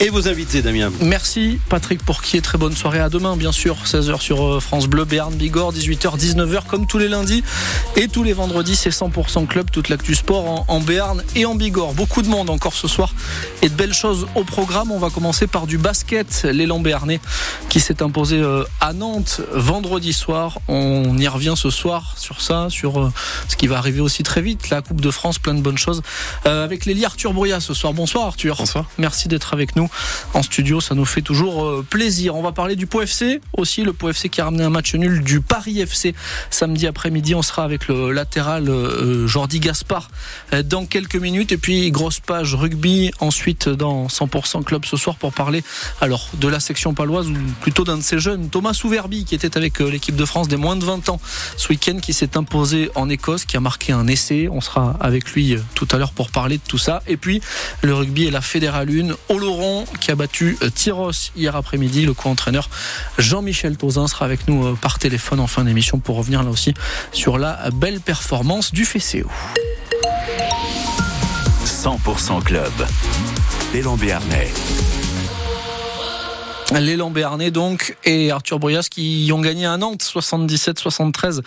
et vos invités, Damien. Merci Patrick Pourquier, très bonne soirée à demain bien sûr, 16h sur euh, France Bleu, Béarn, Bigorre, 18h, 19h comme tous les lundis et tous les vendredis c'est 100% club, toute l'actu sport en, en, Béarn et en Bigorre. Beaucoup de monde encore ce soir et de belles choses au programme. On va commencer par du basket, l'élan béarnais qui s'est imposé euh, à Nantes vendredi soir. On y revient ce soir sur ça, sur euh, ce qui va arriver aussi très vite, la Coupe de France, plein de bonnes choses. avec l'Élie Arthur Brouillat ce soir. Bonsoir Arthur. Bonsoir. Merci d'être avec nous en studio. Ça nous fait toujours euh, plaisir. On va parler du POFC aussi, le POFC qui a ramené un match nul du Paris FC samedi après-midi. On sera avec le latéral euh, Jordi Gaspard euh, dans quelques minutes. Et puis, grosse page rugby ensuite dans 100% Club ce soir pour parler alors de la section paloise ou plutôt d'un de ces jeunes, Thomas Souverbi, qui était avec l'équipe de France des moins de 20 ans ce week-end, qui s'est imposé en Écosse, qui a marqué un essai. On sera avec lui tout à l'heure pour parler de tout ça. Et puis, le rugby et la Fédérale 1. Qui a battu euh, Tyros hier après-midi. Le co-entraîneur Jean-Michel Tauzin sera avec nous euh, par téléphone en fin d'émission pour revenir là aussi sur la belle performance du FCO. 100% Club. L'élan Béarnais. L'élan Béarnais donc et Arthur Bruyas qui ont gagné à Nantes 77-73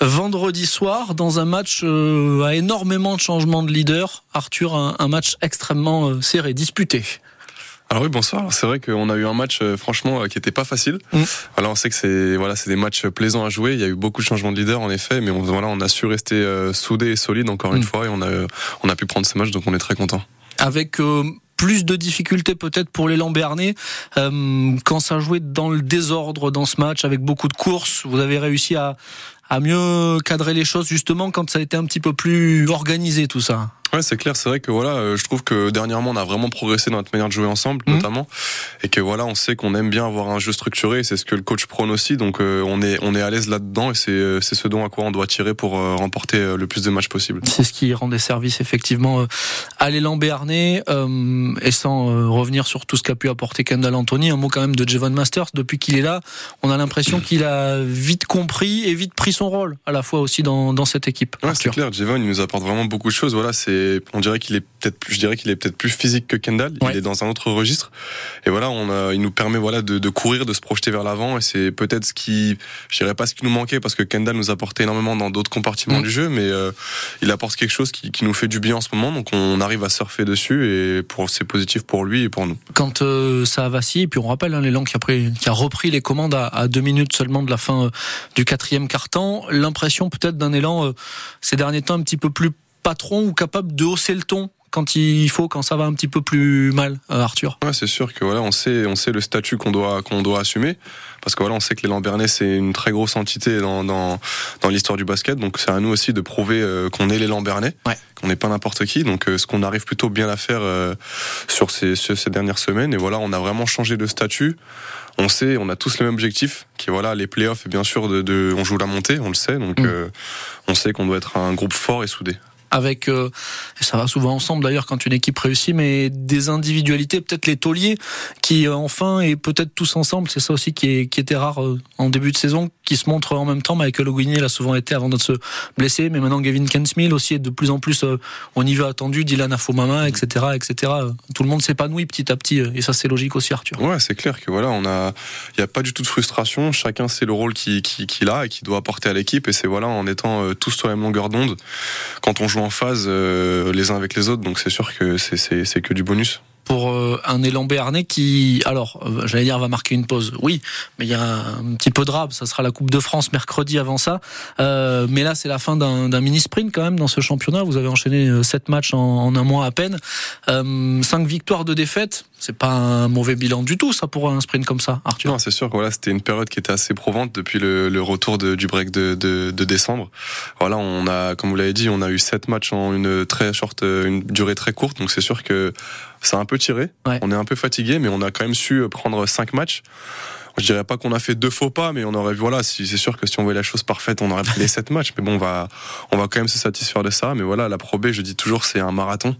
vendredi soir dans un match euh, à énormément de changements de leader. Arthur, un match extrêmement serré, disputé. Alors oui, bonsoir. C'est vrai qu'on a eu un match euh, franchement euh, qui était pas facile. Mm. Alors on sait que c'est voilà, c'est des matchs plaisants à jouer. Il y a eu beaucoup de changements de leader en effet, mais on, voilà, on a su rester euh, soudé et solide encore une mm. fois et on a on a pu prendre ce match, donc on est très content. Avec plus de difficultés peut-être pour les Lambernais euh, quand ça jouait dans le désordre dans ce match avec beaucoup de courses. Vous avez réussi à, à mieux cadrer les choses justement quand ça a été un petit peu plus organisé tout ça? Ouais, c'est clair. C'est vrai que voilà, euh, je trouve que dernièrement on a vraiment progressé dans notre manière de jouer ensemble, mhm. notamment, et que voilà, on sait qu'on aime bien avoir un jeu structuré. C'est ce que le coach prône aussi. Donc euh, on est on est à l'aise là-dedans et c'est euh, c'est ce dont à quoi on doit tirer pour remporter le plus de matchs possible. C'est ce qui rend des services effectivement à l'élan béarnais et sans revenir sur tout ce qu'a pu apporter Kendall Anthony. Un mot quand même de Javon Masters. Depuis qu'il est là, on a l'impression qu'il a vite compris et vite pris son rôle à la fois aussi dans dans cette équipe. Ouais, c'est clair. Javon, il nous apporte vraiment beaucoup de choses. Voilà, c'est on dirait qu'il est peut-être plus, je dirais qu'il est peut-être plus physique que Kendall. Il est dans un autre registre. Et voilà, on a, il nous permet voilà de, de courir, de se projeter vers l'avant. Et c'est peut-être ce qui, je dirais pas ce qui nous manquait parce que Kendall nous apportait énormément dans d'autres compartiments mm. du jeu, mais euh, il apporte quelque chose qui, qui, nous fait du bien en ce moment. Donc on arrive à surfer dessus et pour c'est positif pour lui et pour nous. Quand euh, ça a vacillé, puis on rappelle hein, l'élan qui a pris, qui a repris les commandes à, à, deux minutes seulement de la fin euh, du quatrième quart-temps. L'impression peut-être d'un élan ces derniers temps un petit peu plus patron ou capable de hausser le ton quand il faut, quand ça va un petit peu plus mal, euh, Arthur? Ouais, c'est sûr que voilà, on sait, on sait le statut qu'on doit, qu'on doit assumer, parce que voilà, on sait que les Lambernais c'est une très grosse entité dans dans, dans l'histoire du basket, donc c'est à nous aussi de prouver euh, qu'on est les Lambernais, ouais. qu'on n'est pas n'importe qui. Donc euh, ce qu'on arrive plutôt bien à faire sur ces, ces dernières semaines, et voilà, on a vraiment changé de statut on sait, on a tous le même objectif, qui est voilà les playoffs et bien sûr de, de, on joue la montée, on le sait, donc mm. on sait qu'on doit être un groupe fort et soudé avec, euh, ça va souvent ensemble d'ailleurs quand une équipe réussit, mais des individualités, peut-être les tauliers, qui euh, enfin et peut-être tous ensemble, c'est ça aussi qui, est, qui était rare euh, en début de saison, qui se montrent en même temps. Michael O'Guinier l'a souvent été avant de se blesser, mais maintenant Gavin Kensmill aussi est de plus en plus au niveau attendu, Dylan Afomama, etc., etc. Tout le monde s'épanouit petit à petit, et ça c'est logique aussi, Arthur. Ouais, c'est clair que voilà, il n'y a pas du tout de frustration. Chacun sait le rôle qu'il qui, qui a et qu'il doit apporter à l'équipe, et c'est voilà en étant tous sur la même longueur d'onde quand on joue en phase euh, les uns avec les autres, donc c'est sûr que c'est que du bonus pour euh, un élan béarnais qui, alors, euh, j'allais dire, va marquer une pause. Oui, mais il y a un petit peu de rab. Ça sera la Coupe de France mercredi avant ça. Euh, mais là, c'est la fin d'un mini sprint quand même dans ce championnat. Vous avez enchaîné sept matchs en, un mois à peine, cinq victoires, de défaites. C'est pas un mauvais bilan du tout, ça, pour un sprint comme ça, Arthur. Non, c'est sûr que voilà, c'était une période qui était assez provante depuis le, retour du break de, décembre. Voilà, on a, comme vous l'avez dit, on a eu sept matchs en une très short, une durée très courte. Donc c'est sûr que ça a un peu tiré. On est un peu fatigué, mais on a quand même su prendre cinq matchs. je dirais pas qu'on a fait deux faux pas, mais on aurait vu, voilà, si, c'est sûr que si on voulait la chose parfaite, on aurait pris les sept matchs. Mais bon, on va, on va quand même se satisfaire de ça. Mais voilà, la Pro B, je dis toujours, c'est un marathon.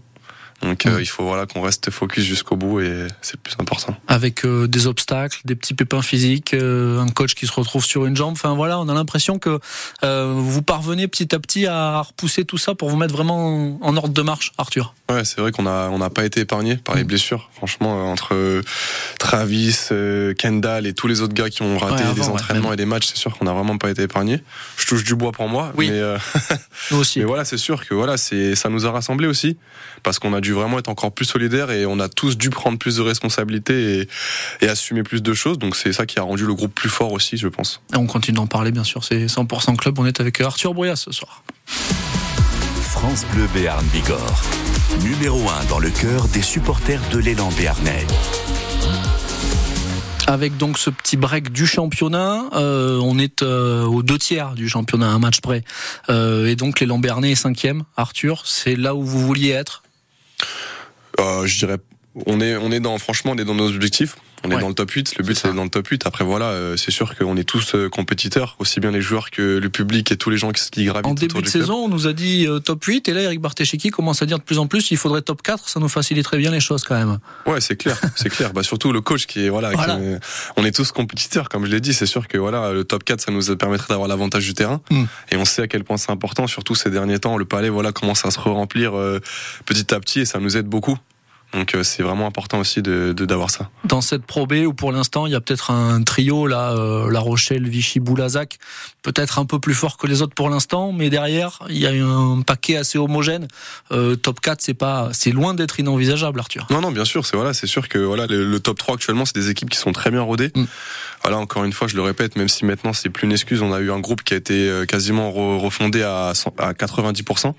Donc euh, il faut voilà qu'on reste focus jusqu'au bout et c'est le plus important. Avec euh, des obstacles, des petits pépins physiques, euh, un coach qui se retrouve sur une jambe. Enfin voilà, on a l'impression que vous parvenez petit à petit à repousser tout ça pour vous mettre vraiment en ordre de marche, Arthur. Ouais, c'est vrai qu'on a on n'a pas été épargné par les mm. blessures. Franchement, entre Travis, Kendall et tous les autres gars qui ont raté des entraînements et des matchs, c'est sûr qu'on n'a vraiment pas été épargné. Je touche du bois pour moi, oui. mais nous aussi. mais voilà, c'est sûr que voilà, c'est ça nous a rassemblés aussi parce qu'on a dû vraiment être encore plus solidaires et on a tous dû prendre plus de responsabilités et, assumer plus de choses. Donc c'est ça qui a rendu le groupe plus fort aussi, je pense. Et on continue d'en parler, bien sûr. C'est 100% Club. On est avec Arthur Brouillat ce soir. France Bleu Béarn Bigorre. Numéro 1 dans le cœur des supporters de l'élan béarnais. Avec donc ce petit break du championnat, euh, on est euh, aux deux tiers du championnat, un match près. Euh, et donc les Lambernais est cinquième. Arthur, c'est là où vous vouliez être Je dirais, on est, on est dans, franchement, on est dans nos objectifs. On est dans le top 8, le but c'est dans le top 8. Après voilà, euh, c'est sûr qu'on est tous euh, compétiteurs, aussi bien les joueurs que le public et tous les gens qui, gravitent En début de saison, on nous a dit euh, top 8 et là Eric Barthécheki commence à dire de plus en plus il faudrait top 4, ça nous faciliterait bien les choses quand même. Ouais, c'est clair, c'est clair. Bah surtout le coach qui est voilà, on est tous compétiteurs comme je l'ai dit, c'est sûr que voilà, le top 4 ça nous permettrait d'avoir l'avantage du terrain hmm. et on sait à quel point c'est important surtout ces derniers temps, le palais voilà commence à se remplir petit à petit et ça nous aide beaucoup. Donc euh, c'est vraiment important aussi de d'avoir ça. Dans cette Pro B où pour l'instant il y a peut-être un trio là, euh, La Rochelle, Vichy, Boulazac, peut-être un peu plus fort que les autres pour l'instant, mais derrière il y a un paquet assez homogène. Euh, top 4 c'est pas, c'est loin d'être inenvisageable, Arthur. Non non bien sûr c'est voilà c'est sûr que voilà le, top 3 actuellement c'est des équipes qui sont très bien rodées. Mm. Voilà encore une fois je le répète même si maintenant c'est plus une excuse on a eu un groupe qui a été quasiment refondé à à 90%.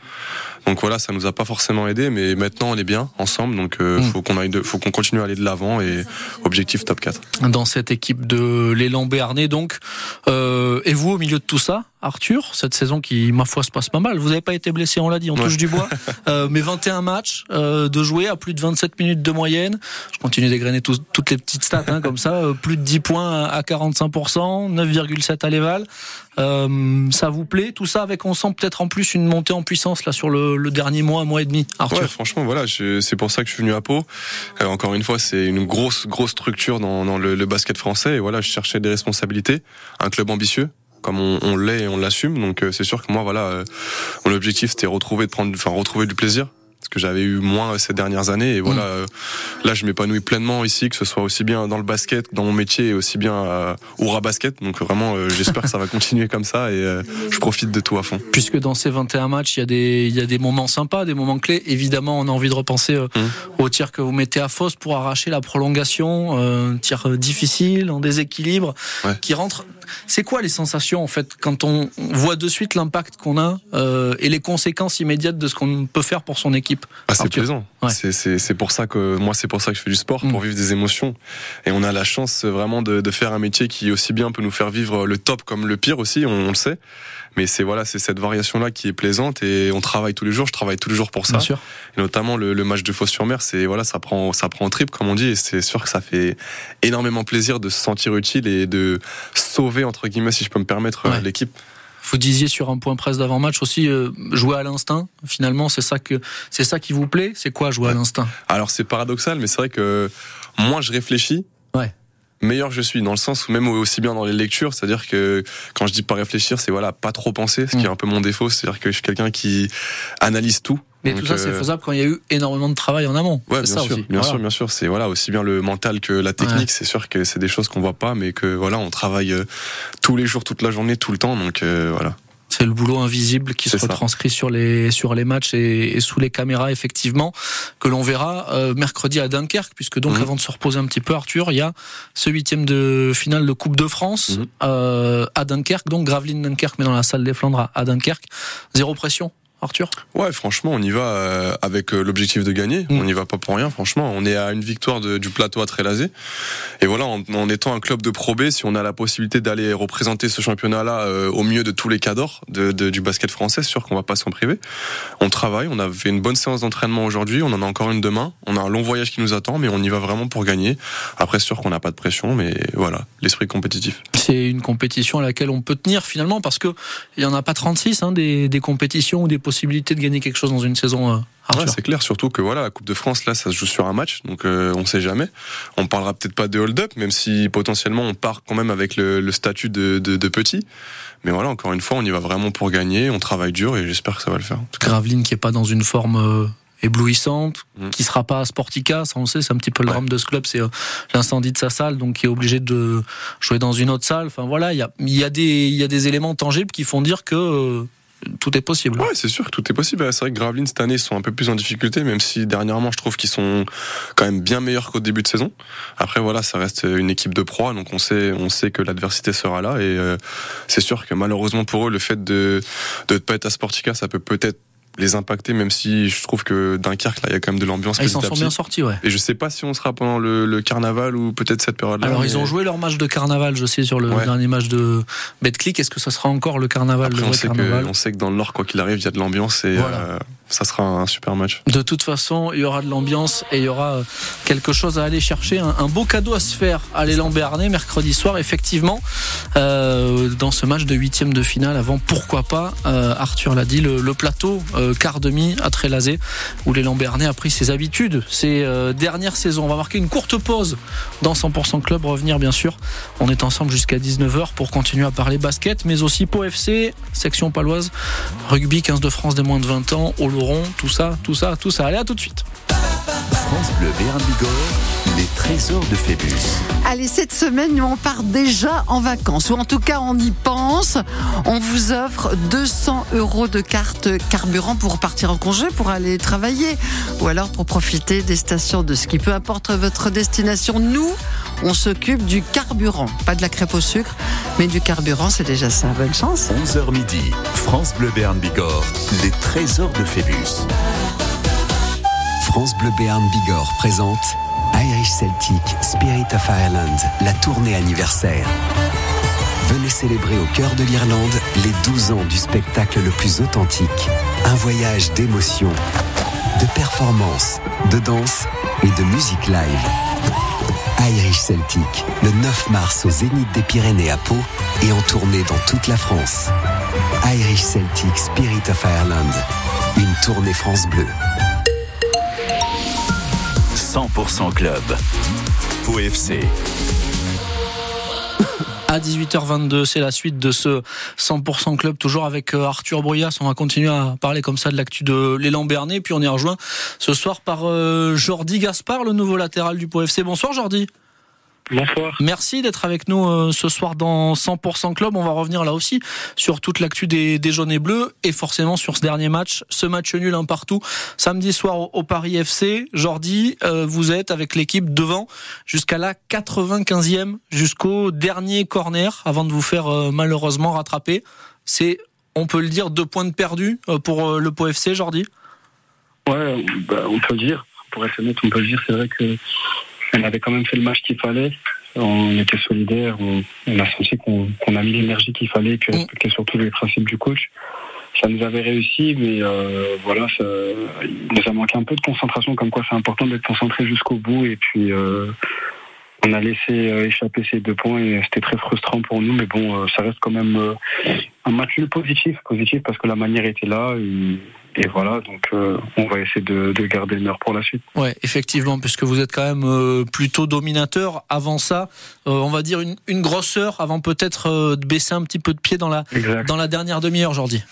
Donc voilà, ça nous a pas forcément aidé, mais maintenant on est bien ensemble, donc euh, mm. faut qu'on aille, faut qu'on continue à aller de l'avant et objectif top 4. Dans cette équipe de l'élan Béarnais, donc, euh, et vous au milieu de tout ça, Arthur, cette saison qui, ma foi, se passe pas mal. Vous n'avez pas été blessé, on l'a dit, on touche du bois. Euh, mais 21 matchs euh, de jouer à plus de 27 minutes de moyenne. Je continue d'égrener toutes les petites stats hein, comme ça. Euh, plus de 10 points à 45%, 9,7 à l'éval. Ça vous plaît tout ça avec on sent peut-être en plus une montée en puissance là sur le, le dernier mois, un mois et demi. Arthur. Ouais, franchement voilà, c'est pour ça que je suis venu à Pau. Encore une fois, c'est une grosse grosse structure dans, dans le, le basket français et voilà, je cherchais des responsabilités, un club ambitieux comme on, l'est et on l'assume. Donc euh, c'est sûr que moi, voilà, euh, mon objectif c'était retrouver de prendre, enfin retrouver du plaisir que j'avais eu moins ces dernières années. Et voilà, mm. euh, là, je m'épanouis pleinement ici, que ce soit aussi bien dans le basket, dans mon métier, et aussi bien euh, au rat basket. Donc vraiment, euh, j'espère que ça va continuer comme ça et je profite de tout à fond. Puisque dans ces 21 matchs, il y a des, il y a des moments sympas, des moments clés. Évidemment, on a envie de repenser mm. au tir que vous mettez à fausse pour arracher la prolongation, un tir difficile, en déséquilibre, qui rentre. C'est quoi les sensations en fait quand on voit de suite l'impact qu'on a et les conséquences immédiates de ce qu'on peut faire pour son équipe? Ah, c'est plaisant. C'est pour ça que moi, c'est pour ça que je fais du sport, pour mm. vivre des émotions. Et on a la chance vraiment de, de, faire un métier qui aussi bien peut nous faire vivre le top comme le pire aussi, on, le sait. Mais c'est voilà, c'est cette variation là qui est plaisante et on travaille tous les jours. Je travaille tous les jours pour ça. sûr. Et notamment le, le match de Fos-sur-Mer, c'est voilà, ça prend ça prend en trip comme on dit. Et c'est sûr que ça fait énormément plaisir de se sentir utile et de sauver entre guillemets, si je peux me permettre, l'équipe. Vous disiez sur un point presse d'avant-match aussi euh, jouer à l'instinct. Finalement, c'est ça que c'est ça qui vous plaît? C'est quoi jouer à l'instinct? Alors c'est paradoxal, mais c'est vrai que moins je réfléchis, ouais. meilleur je suis dans le sens où même aussi bien dans les lectures, c'est-à-dire que quand je dis pas réfléchir, c'est voilà pas trop penser, ce qui est mm. un peu mon défaut, c'est-à-dire que je suis quelqu'un qui analyse tout mais tout ça, c'est euh, faisable quand il y a eu énormément de travail en amont. Ouais, bien sûr, bien sûr, bien sûr. C'est voilà aussi bien le mental que la technique. C'est sûr que c'est des choses qu'on voit pas, mais que voilà, on travaille euh, tous les jours, toute la journée, tout le temps. Donc euh, voilà. C'est le boulot invisible qui se retranscrit sur les sur les matchs et, sous les caméras effectivement que l'on verra mercredi à Dunkerque puisque donc mhm. avant de se reposer un petit peu Arthur il y a ce huitième de finale de Coupe de France mhm. à Dunkerque donc Gravelines Dunkerque mais dans la salle des Flandres à Dunkerque zéro pression Arthur? Ouais, franchement, on y va euh, avec euh, l'objectif de gagner. Mm. On n'y va pas pour rien, franchement. On est à une victoire du plateau à Trélazé. Et voilà, en, étant un club de Pro B, si on a la possibilité d'aller représenter ce championnat-là euh, au mieux de tous les cadors de, du basket français, sûr qu'on va pas s'en priver. On travaille, on a fait une bonne séance d'entraînement aujourd'hui, on en a encore une demain. On a un long voyage qui nous attend, mais on y va vraiment pour gagner. Après, sûr qu'on n'a pas de pression, mais voilà, l'esprit compétitif. C'est une compétition à laquelle on peut tenir finalement, parce que il y en a pas 36 hein, des, des compétitions ou des possibilité de gagner quelque chose dans une saison. Euh, c'est clair, surtout que voilà, la Coupe de France, là, ça se joue sur un match, donc euh, on sait jamais. On parlera peut-être pas de hold-up, même si potentiellement on part quand même avec le, statut de, de, petit. Mais voilà, encore une fois, on y va vraiment pour gagner, on travaille dur et j'espère que ça va le faire. Graveline qui est pas dans une forme euh, éblouissante, mm. qui sera pas à Sportica, ça on sait, c'est un petit peu le drame de ce club, c'est l'incendie de sa salle, donc qui est obligé de jouer dans une autre salle. Enfin voilà, il y a, y, a des, y a des éléments tangibles qui font dire que tout est possible. Ouais, c'est sûr que tout est possible. C'est vrai que Gravelines cette année sont un peu plus en difficulté, même si dernièrement je trouve qu'ils sont quand même bien meilleurs qu'au début de saison. Après voilà, ça reste une équipe de proie, donc on sait, on sait que l'adversité sera là et euh, c'est sûr que malheureusement pour eux, le fait de de pas être à Sportica, ça peut peut-être les impacter, même si je trouve que Dunkerque, là, il y a quand même de l'ambiance. Ah, ils s'en sont bien sortis, ouais. Et je sais pas si on sera pendant le, carnaval ou peut-être cette période-là. Alors, ils ont joué leur match de carnaval, je sais, sur le dernier match de Betclic. Est-ce que ça sera encore le carnaval, le on, sait Que, on sait que dans le Nord, quoi qu'il arrive, il y a de l'ambiance et euh, ça sera un super match. De toute façon, il y aura de l'ambiance et il y aura euh, quelque chose à aller chercher, un, beau cadeau à se faire à l'élan Béarnais mercredi soir, effectivement, euh, dans ce match de huitième de finale. Avant, pourquoi pas, euh, Arthur l'a dit, le, plateau quart demi à Trélazé, où l'élan Béarnais a pris ses habitudes ces dernières saisons. On va marquer une courte pause dans 100% Club, revenir bien sûr. On est ensemble jusqu'à 19h pour continuer à parler basket, mais aussi Po FC, section paloise, rugby 15 de France des moins de 20 ans, au tout ça, tout ça, tout ça. Allez, à tout de suite. Les trésors de Phébus. Allez, cette semaine, on part déjà en vacances, ou en tout cas, on y pense. On vous offre 200 euros de carte carburant pour partir en congé, pour aller travailler, ou alors pour profiter des stations de ski. Peu importe votre destination, nous, on s'occupe du carburant. Pas de la crêpe au sucre, mais du carburant, c'est déjà ça. Bonne chance. 11h midi, France Bleu Béarn Bigorre, les trésors de Phébus. France Bleu Béarn Bigorre présente Irish Celtic Spirit of Ireland, la tournée anniversaire. Venez célébrer au cœur de l'Irlande les 12 ans du spectacle le plus authentique. Un voyage d'émotion, de performance, de danse et de musique live. Irish Celtic, le 9 mars au Zénith des Pyrénées à Pau et en tournée dans toute la France. Irish Celtic Spirit of Ireland, une tournée France Bleu. 100% Club. OFC. À 18h22, c'est la suite de ce 100% Club, toujours avec euh, Arthur Bruyas. On va continuer à parler comme ça de l'actu de l'élan Bernet. Puis on est rejoint ce soir par euh, Jordi Gaspard, le nouveau latéral du POFC. Bonsoir Jordi. Bonsoir. Merci d'être avec nous euh, ce soir dans 100% Club. On va revenir là aussi sur toute l'actu des, des, jaunes et bleus et forcément sur ce dernier match, ce match nul un partout samedi soir au, Paris FC. Jordi, euh, vous êtes avec l'équipe devant jusqu'à la 95e, jusqu'au dernier corner avant de vous faire euh, malheureusement rattraper. C'est, on peut le dire, deux points de perdu pour le PO FC, Jordi? Ouais, bah, on peut le dire. Pour être honnête, on peut le dire. C'est vrai que on avait quand même fait le match qu'il fallait. On était solidaires, on, a senti qu'on a mis l'énergie qu'il fallait, que respectait surtout les principes du coach. Ça nous avait réussi, mais euh, voilà, ça, il nous a manqué un peu de concentration, comme quoi c'est important d'être concentré jusqu'au bout. Et puis, euh, on a laissé euh, échapper ces deux points et c'était très frustrant pour nous. Mais bon, ça reste quand même un match positif, positif parce que la manière était là. Et, et voilà, donc euh, on va essayer de, garder le meilleur pour la suite. Ouais, effectivement, puisque vous êtes quand même euh, plutôt dominateur. Avant ça, euh, on va dire une, une grosseur avant peut-être de baisser un petit peu de pied dans la dans la dernière demi-heure, Jordi.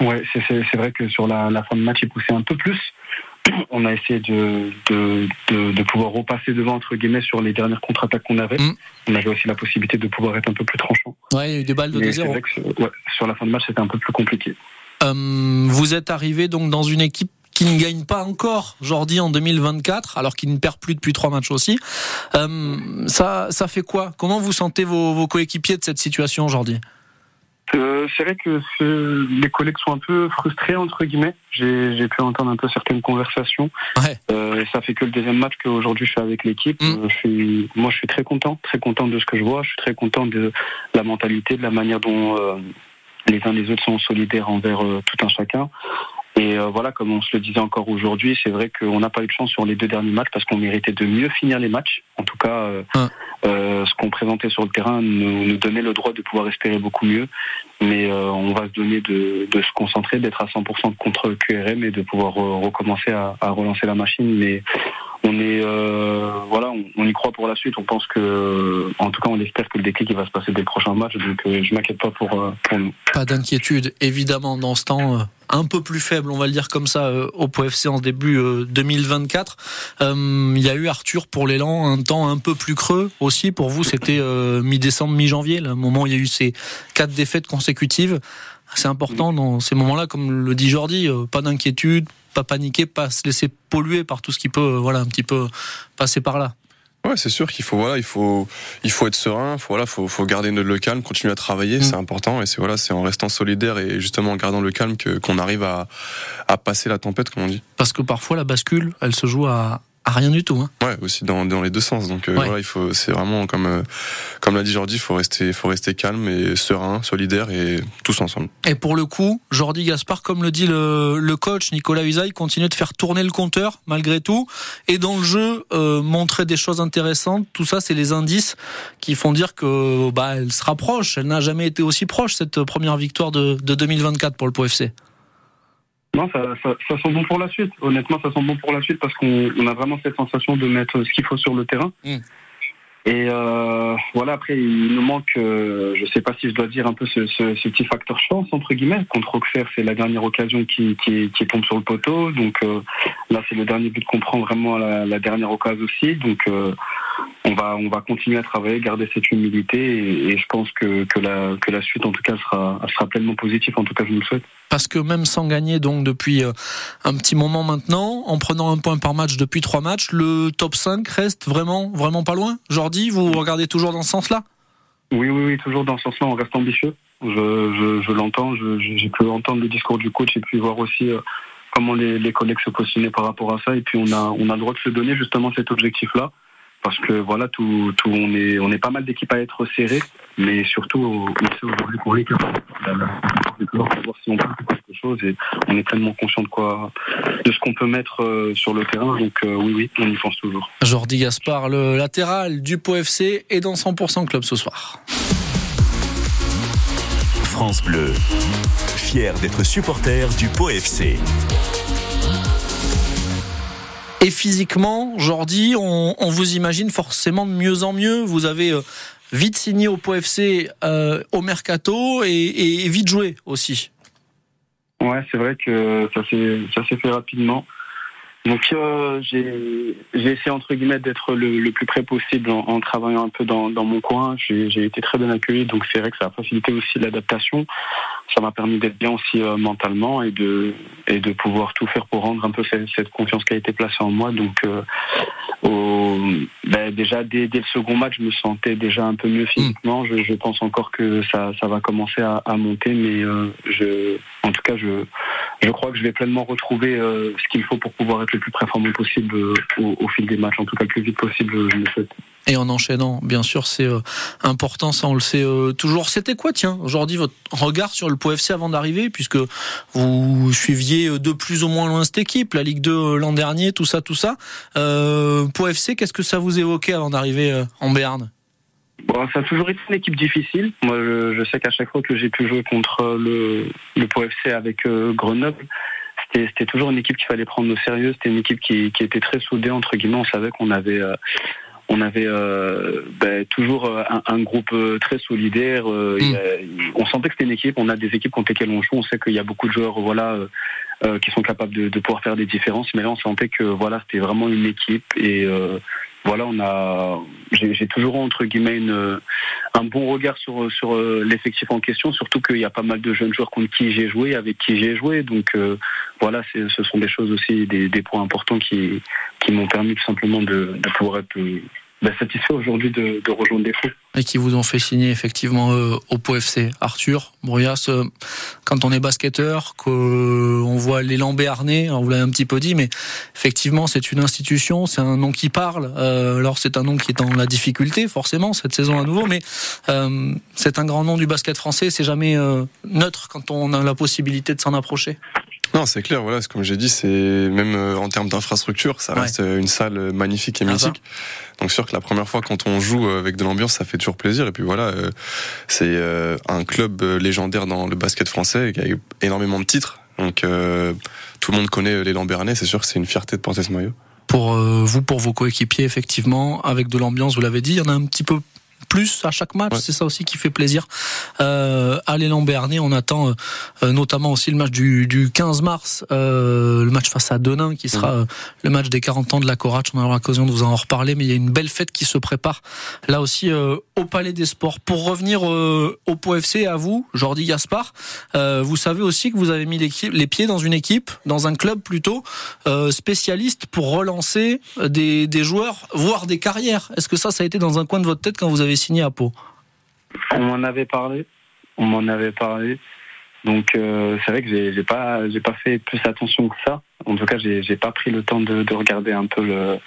Ouais, c'est vrai que sur la, fin de match, il poussait un peu plus. On a essayé de, de, pouvoir repasser devant, entre guillemets, sur les dernières contre-attaques qu'on avait. Mm. On avait aussi la possibilité de pouvoir être un peu plus tranchant. Ouais, il y a eu des balles de 2-0. sur la fin de match, c'était un peu plus compliqué. Euh, vous êtes arrivé donc dans une équipe qui ne gagne pas encore Jordi en 2024, alors qu'il ne perd plus depuis trois matchs aussi. Euh, ça, ça fait quoi? Comment vous sentez vos, coéquipiers de cette situation, Jordi? Euh, c'est vrai que les collègues sont un peu frustrés entre guillemets. J'ai pu entendre un peu certaines conversations. Euh, ça fait que le deuxième match qu'aujourd'hui je suis avec l'équipe. Mm. Je suis, moi, je suis très content, très content de ce que je vois. Je suis très content de la mentalité, de la manière dont les uns les autres sont solidaires envers tout un chacun. Et voilà, comme on se le disait encore aujourd'hui, c'est vrai qu'on n'a pas eu de chance sur les deux derniers matchs parce qu'on méritait de mieux finir les matchs. En tout cas, euh, ce qu'on présentait sur le terrain nous, nous, donnait le droit de pouvoir espérer beaucoup mieux. Mais euh, on va se donner de, de se concentrer, d'être à 100% contre QRM et de pouvoir euh, recommencer à, à, relancer la machine. Mais on est voilà, on, y croit pour la suite. On pense que, en tout cas, on espère que le déclic va se passer dès le prochain match. Donc, je m'inquiète pas pour, pour nous. Pas d'inquiétude, évidemment, dans ce temps un peu plus faible, on va le dire comme ça, euh, au POFC en début 2024. Euh, euh, il y a eu Arthur pour l'élan un temps un peu plus creux aussi. Pour vous, c'était mi-décembre, mi-janvier, le moment où il y a eu ces quatre défaites consécutives. C'est important dans ces moments-là, comme le dit Jordi, pas d'inquiétude, pas paniquer, pas se laisser polluer par tout ce qui peut, voilà, un petit peu passer par là. Ouais, c'est sûr qu'il faut voilà, il faut il faut être serein, faut voilà, faut faut garder le calme, continuer à travailler, mm. c'est important et c'est voilà, c'est en restant solidaire et justement en gardant le calme que qu'on arrive à à passer la tempête comme on dit. Parce que parfois la bascule, elle se joue à rien du tout. Hein. Ouais, aussi dans, dans les deux sens. Donc euh, voilà, il faut, c'est vraiment comme euh, comme l'a dit Jordi, il faut rester, faut rester calme et serein, solidaire et tous ensemble. Et pour le coup, Jordi Gaspard, comme le dit le, le coach Nicolas Usaï, continue de faire tourner le compteur malgré tout et dans le jeu euh, montrer des choses intéressantes. Tout ça, c'est les indices qui font dire que bah elle se rapproche. Elle n'a jamais été aussi proche cette première victoire de, de 2024 pour le POFC. Non, ça, ça, ça, sent bon pour la suite. Honnêtement, ça sent bon pour la suite parce qu'on a vraiment cette sensation de mettre ce qu'il faut sur le terrain. Mm. Et euh, voilà, après, il nous manque, euh, je ne sais pas si je dois dire un peu ce, ce, ce, petit facteur chance, entre guillemets. Contre Auxerre, c'est la dernière occasion qui, qui, qui, tombe sur le poteau. Donc euh, là, c'est le dernier but qu'on prend vraiment à la, la, dernière occasion aussi. Donc euh, on va, on va continuer à travailler, garder cette humilité. Et, et, je pense que, que, la, que la suite, en tout cas, sera, sera pleinement positive. En tout cas, je me le souhaite parce que même sans gagner donc depuis euh, un petit moment maintenant, en prenant un point par match depuis trois matchs, le top 5 reste vraiment vraiment pas loin. Jordi, vous regardez toujours dans ce sens-là? Oui, oui, oui, toujours dans ce sens-là, on reste ambitieux. Je, l'entends, j'ai pu entendre le discours du coach et puis voir aussi euh, comment les, les collègues se positionnaient par rapport à ça. Et puis on a, on a le droit de se donner justement cet objectif-là parce que voilà, tout, tout, on est, on est pas mal d'équipes à être serrées, mais surtout, on sait aujourd'hui qu'on est capable pour voir si on peut faire quelque chose et on est pleinement conscient de quoi, de ce qu'on peut mettre euh, sur le terrain. Donc euh, oui, oui, on y pense toujours. Jordi Gaspard, le latéral du Pau FC, est dans 100% club ce soir. France Bleu, fier d'être supporter du Pau FC. Et physiquement, Jordi, on, on, vous imagine forcément de mieux en mieux. Vous avez euh, vite signé au POFC euh, au mercato et, et, vite joué aussi. Ouais, c'est vrai que ça s'est fait rapidement. Donc euh, j'ai essayé entre guillemets d'être le, le, plus près possible en, en travaillant un peu dans, dans mon coin. J'ai été très bien accueilli, donc c'est vrai que ça a facilité aussi l'adaptation. Ça m'a permis d'être bien aussi euh, mentalement et de et de pouvoir tout faire pour rendre un peu cette, cette confiance qui a été placée en moi. Donc euh, au, ben déjà dès, dès, le second match, je me sentais déjà un peu mieux physiquement. Je, je pense encore que ça, ça va commencer à, à monter, mais je, en tout cas, je, je crois que je vais pleinement retrouver ce qu'il faut pour pouvoir être le plus performant possible euh, au, au, fil des matchs, en tout cas le plus vite possible, je le souhaite. Et en enchaînant, bien sûr, c'est euh, important, ça on le sait euh, toujours. C'était quoi, tiens, aujourd'hui, votre regard sur le POFC avant d'arriver, puisque vous suiviez de plus ou moins loin cette équipe, la Ligue 2 l'an dernier, tout ça, tout ça. Euh, POFC, qu'est-ce que ça vous évoquait avant d'arriver en Béarn? Bon, ça a toujours été une équipe difficile. Moi, je, je sais qu'à chaque fois que j'ai pu jouer contre le, le POFC avec euh, Grenoble, c'était toujours une équipe qu'il fallait prendre au sérieux. C'était une équipe qui, qui, était très soudée, entre guillemets. On savait qu'on avait... Euh, on avait euh, ben, toujours un, un, groupe très solidaire. Euh, mmh. a, on sentait que c'était une équipe. On a des équipes contre lesquelles on joue. On sait qu'il y a beaucoup de joueurs, voilà, euh, qui sont capables de, de, pouvoir faire des différences. Mais là, on sentait que voilà, c'était vraiment une équipe et voilà, on a, j'ai toujours entre guillemets une, un bon regard sur sur euh, l'effectif en question, surtout qu'il y a pas mal de jeunes joueurs contre qui j'ai joué, avec qui j'ai joué, donc euh, voilà, ce sont des choses aussi, des, des points importants qui qui m'ont permis tout simplement de, de pouvoir être ben, satisfait aujourd'hui de, de, rejoindre des fous. Et qui vous ont fait signer effectivement euh, au POFC. Arthur, Bourias, euh, quand on est basketteur, qu'on voit l'élan béarnais, vous l'avez un petit peu dit, mais effectivement c'est une institution, c'est un nom qui parle. Euh, alors c'est un nom qui est en la difficulté forcément cette saison à nouveau, mais euh, c'est un grand nom du basket français. C'est jamais neutre quand on a la possibilité de s'en approcher. Non, c'est clair. Voilà, comme j'ai dit, c'est même en termes d'infrastructure, ça reste une salle magnifique et ah, mythique. Donc sûr que la première fois quand on joue avec de l'ambiance, ça fait toujours plaisir. Et puis voilà, euh, c'est euh, un club légendaire dans le basket français qui a eu énormément de titres. Donc euh, tout le monde connaît les Lambernais. C'est sûr que c'est une fierté de porter ce maillot pour vous, pour vos coéquipiers, effectivement, avec de l'ambiance, vous l'avez dit, il y en a un petit peu plus à chaque match. C'est ça aussi qui fait plaisir. Euh, à l'élan Bernier, on attend euh, notamment aussi le match du, du 15 mars, euh, le match face à Denain, qui sera euh, le match des 40 ans de la Coratch. On aura l'occasion de vous en reparler, mais il y a une belle fête qui se prépare là aussi euh, au Palais des Sports. Pour revenir au POFC, à vous, Jordi Gaspard, vous savez aussi que vous avez mis les pieds dans une équipe, dans un club plutôt spécialiste pour relancer des, des joueurs, voire des carrières. Est-ce que ça, ça a été dans un coin de votre tête quand vous avez signé à Pau On m'en avait parlé. On m'en avait parlé. Donc euh, c'est vrai que j'ai pas j'ai pas fait plus attention que ça. En tout cas, j'ai pas pris le temps de, regarder un peu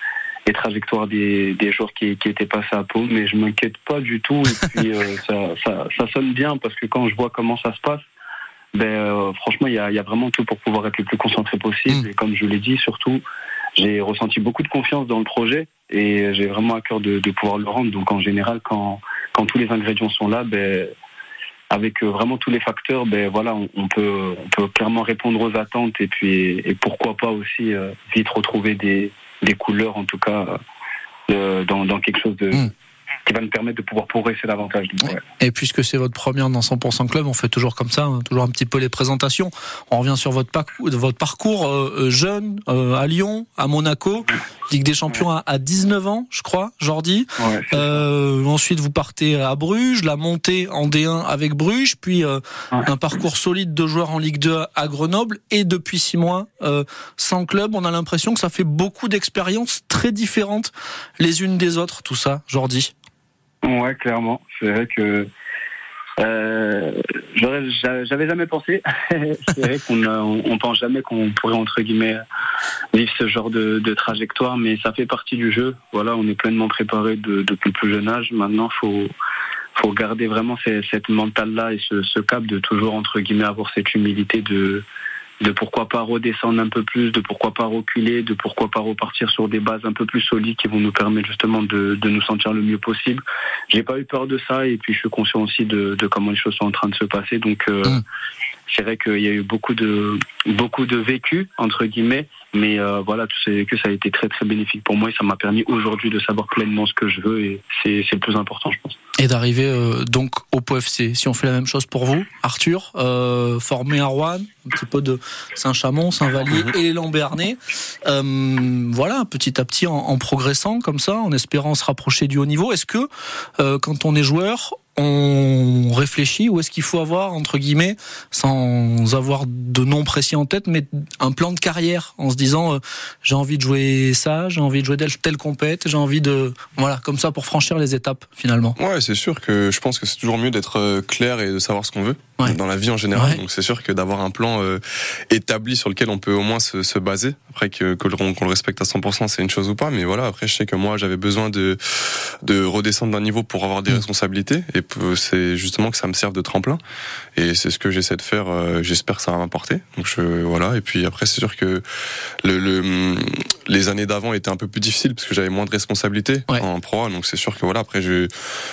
les trajectoires des, joueurs qui, étaient passés à Pau, mais je m'inquiète pas du tout. Et puis euh, ça, sonne bien parce que quand je vois comment ça se passe, ben euh, franchement il y a, vraiment tout pour pouvoir être le plus concentré possible. Mm. Et comme je l'ai dit, surtout j'ai ressenti beaucoup de confiance dans le projet et j'ai vraiment à cœur de, pouvoir le rendre. Donc en général, quand, quand tous les ingrédients sont là, ben, avec euh, vraiment tous les facteurs, ben voilà, on, peut, on peut clairement répondre aux attentes et puis et pourquoi pas aussi euh, vite retrouver des, des couleurs, en tout cas, euh, dans, dans quelque chose de, hmm qui va nous permettre de pouvoir progresser davantage. Et puisque c'est votre première dans 100% Club, on fait toujours comme ça, hein, toujours un petit peu les présentations. On revient sur votre parcours, votre parcours euh, euh, jeune euh, à Lyon, à Monaco, Ligue des Champions à, 19 ans, je crois, Jordi. ensuite, vous partez à Bruges, la montée en D1 avec Bruges, puis un parcours solide de joueurs en Ligue 2 à Grenoble, et depuis six mois sans club. On a l'impression que ça fait beaucoup d'expériences très différentes les unes des autres, tout ça, Jordi. Ouais, clairement. C'est vrai que euh, j'avais jamais pensé. c'est vrai qu'on on, pense jamais qu'on pourrait entre guillemets vivre ce genre de, trajectoire, mais ça fait partie du jeu. Voilà, on est pleinement préparé depuis le plus jeune âge. Maintenant, faut faut garder vraiment cette mentale là et ce, ce cap de toujours entre guillemets avoir cette humilité de de pourquoi pas redescendre un peu plus, de pourquoi pas reculer, de pourquoi pas repartir sur des bases un peu plus solides qui vont nous permettre justement de, de nous sentir le mieux possible. J'ai pas eu peur de ça et puis je suis conscient aussi de, de comment les choses sont en train de se passer. Donc euh, mm. c'est vrai qu'il y a eu beaucoup de beaucoup de vécu entre guillemets, mais euh, voilà, c'est que ça a été très très bénéfique pour moi et ça m'a permis aujourd'hui de savoir pleinement ce que je veux et c'est le plus important, je pense. Et d'arriver euh, donc au POFC. Si on fait la même chose pour vous, Arthur, euh, formé à Rouen, un petit peu de Saint-Chamond, Saint-Vallier mhm. et Lambernay. Euh, voilà, petit à petit en, en, progressant comme ça, en espérant se rapprocher du haut niveau. Est-ce que euh, quand on est joueur, on réfléchit ou est-ce qu'il faut avoir, entre guillemets, sans avoir de nom précis en tête, mais un plan de carrière en se disant euh, j'ai envie de jouer ça, j'ai envie de jouer telle, telle compète, j'ai envie de. Voilà, comme ça pour franchir les étapes finalement. Ouais, c'est sûr que je pense que c'est toujours mieux d'être euh, clair et de savoir ce qu'on veut dans la vie en général. Donc c'est sûr que d'avoir un plan euh, établi sur lequel on peut au moins se, se baser. Après que qu'on le respecte à 100%, c'est une chose ou pas. Mais voilà, après je sais que moi j'avais besoin de de redescendre d'un niveau pour avoir des mm. responsabilités et c'est justement que ça me serve de tremplin. Et c'est ce que j'essaie de faire. Euh, j'espère que ça va m'apporter. Donc je voilà. Et puis après c'est sûr que le, le les années d'avant étaient un peu plus difficiles parce que j'avais moins de responsabilités en pro. Donc c'est sûr que voilà. Après je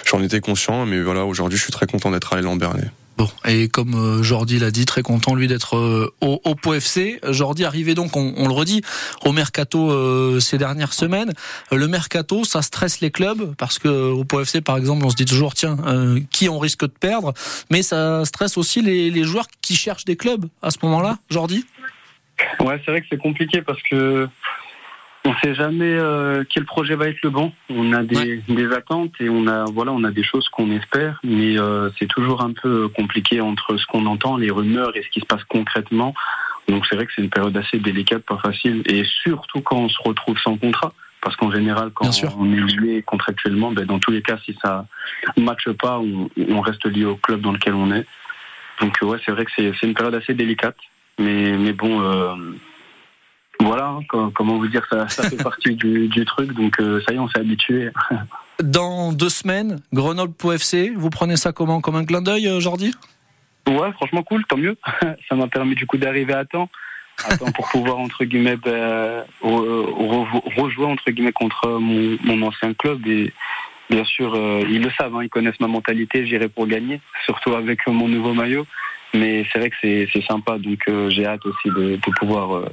j'en étais conscient. Mais voilà, aujourd'hui je suis très content d'être à l'élan Bernet. Bon, et comme euh, Jordi l'a dit, très content lui d'être euh, au, au POFC. Jordi arrivé donc, on, le redit, au mercato euh, ces dernières semaines. Le mercato, ça stresse les clubs parce que au POFC, par exemple, on se dit toujours tiens, qui on risque de perdre, mais ça stresse aussi les, les joueurs qui cherchent des clubs à ce moment-là. Jordi? Ouais, c'est vrai que c'est compliqué parce que on sait jamais euh, quel projet va être le bon. On a des, attentes et on a voilà, on a des choses qu'on espère, mais euh, c'est toujours un peu compliqué entre ce qu'on entend, les rumeurs et ce qui se passe concrètement. Donc c'est vrai que c'est une période assez délicate, pas facile, et surtout quand on se retrouve sans contrat. Parce qu'en général, quand on est lié contractuellement, ben, dans tous les cas, si ça ne matche pas, on, reste lié au club dans lequel on est. Donc ouais, c'est vrai que c'est une période assez délicate. Mais, mais bon, euh, voilà, hein, comment vous dire, ça, ça fait partie du, du, truc. Donc euh, ça y est, on s'est habitué. Dans deux semaines, Grenoble pour FC, vous prenez ça comment? Comme un clin d'œil, euh, Jordi? Ouais, franchement cool, tant mieux. ça m'a permis du coup d'arriver à temps. À temps pour pouvoir entre guillemets ben, rejouer entre guillemets contre mon, mon ancien club et bien sûr ils le savent, hein, ils connaissent ma mentalité, j'irai pour gagner, surtout avec mon nouveau maillot. Mais c'est vrai que c'est sympa, donc euh, j'ai hâte aussi de, de pouvoir euh,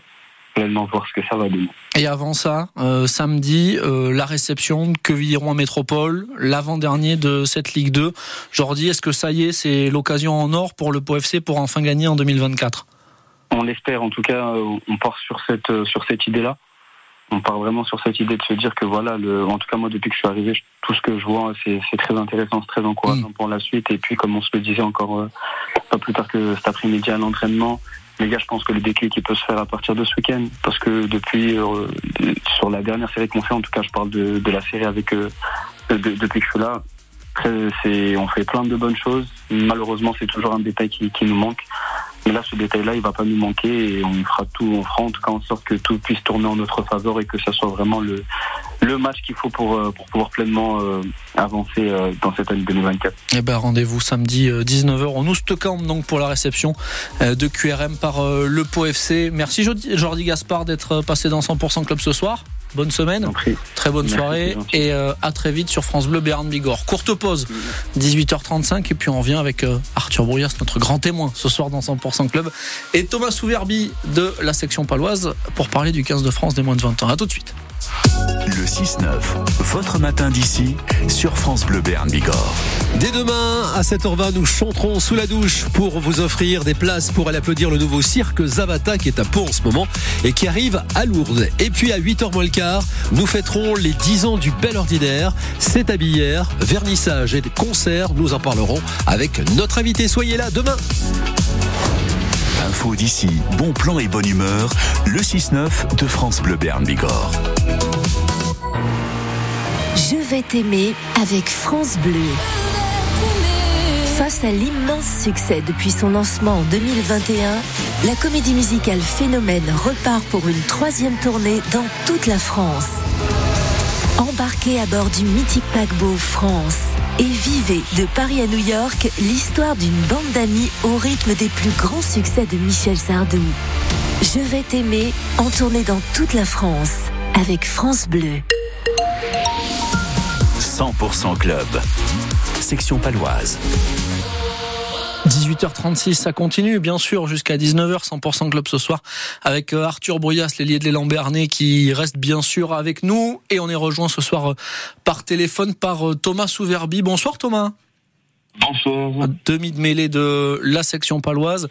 pleinement voir ce que ça va donner. Et avant ça, euh, samedi, la réception de Quevilly-Rouen Métropole, l'avant-dernier de cette Ligue 2. Jordi, est-ce que ça y est, c'est l'occasion en or pour le POFC pour enfin gagner en 2024 On l'espère, en tout cas, on part sur cette, sur cette idée-là on part vraiment sur cette idée de se dire que voilà, le, en tout cas moi depuis que je suis arrivé, tout ce que je vois, c'est très intéressant, c'est très encourageant mm. pour la suite. Et puis comme on se le disait encore euh, pas plus tard que cet après-midi à l'entraînement, les gars, je pense que le déclic il peut se faire à partir de ce week-end, parce que depuis euh, sur la dernière série qu'on fait, en tout cas je parle de, de la série avec euh, depuis que je suis là, on fait plein de bonnes choses. Malheureusement, c'est toujours un détail qui, qui nous manque. Mais là, ce détail-là, il va pas nous manquer et on fera tout, on fera en tout cas en sorte que tout puisse tourner en notre faveur et que ça soit vraiment le, le match qu'il faut pour, euh, pour pouvoir pleinement euh, avancer euh, dans cette année 2024. Eh ben, rendez-vous samedi 19h au Oostkamp donc pour la réception de QRM par le POFC. FC. Merci Jordi Gaspard d'être passé dans 100% Club ce soir. Bonne semaine, très bonne soirée et à très vite sur France Bleu Béarn Bigorre. Courte pause, 18h35 et puis on revient avec Arthur Brouillas, notre grand témoin ce soir dans 100% Club et Thomas Souverbi de la section paloise pour parler du 15 de France des moins de 20 ans. A tout de suite. Le 6-9, votre matin d'ici sur France Bleu Béarn Bigorre. Dès demain à 7h20, nous chanterons sous la douche pour vous offrir des places pour aller applaudir le nouveau cirque Zavata qui est à Pau en ce moment et qui arrive à Lourdes. Et puis à 8h moins le quart, nous fêterons les 10 ans du Bel Ordinaire. C'est à Billère, vernissage et concerts. Nous en parlerons avec notre invité. Soyez là demain. Info d'ici, bon plan et bonne humeur, le 6-9 de France Bleu Béarn Bigorre. Je vais t'aimer avec France Bleu. Face à l'immense succès depuis son lancement en 2021, la comédie musicale Phénomène repart pour une troisième tournée dans toute la France. Embarquez à bord du mythique paquebot France et vivez de Paris à New York l'histoire d'une bande d'amis au rythme des plus grands succès de Michel Sardou. Je vais t'aimer en tournée dans toute la France avec France Bleu. 100% Club. Section paloise. 18h36, ça continue bien sûr jusqu'à 19h, 100% club ce soir avec euh, Arthur Brouillas, l'ailier de l'élan Bernay qui reste bien sûr avec nous et on est rejoint ce soir euh, par téléphone par euh, Thomas Souverbi. Bonsoir Thomas. Bonsoir. Demi de mêlée de la section paloise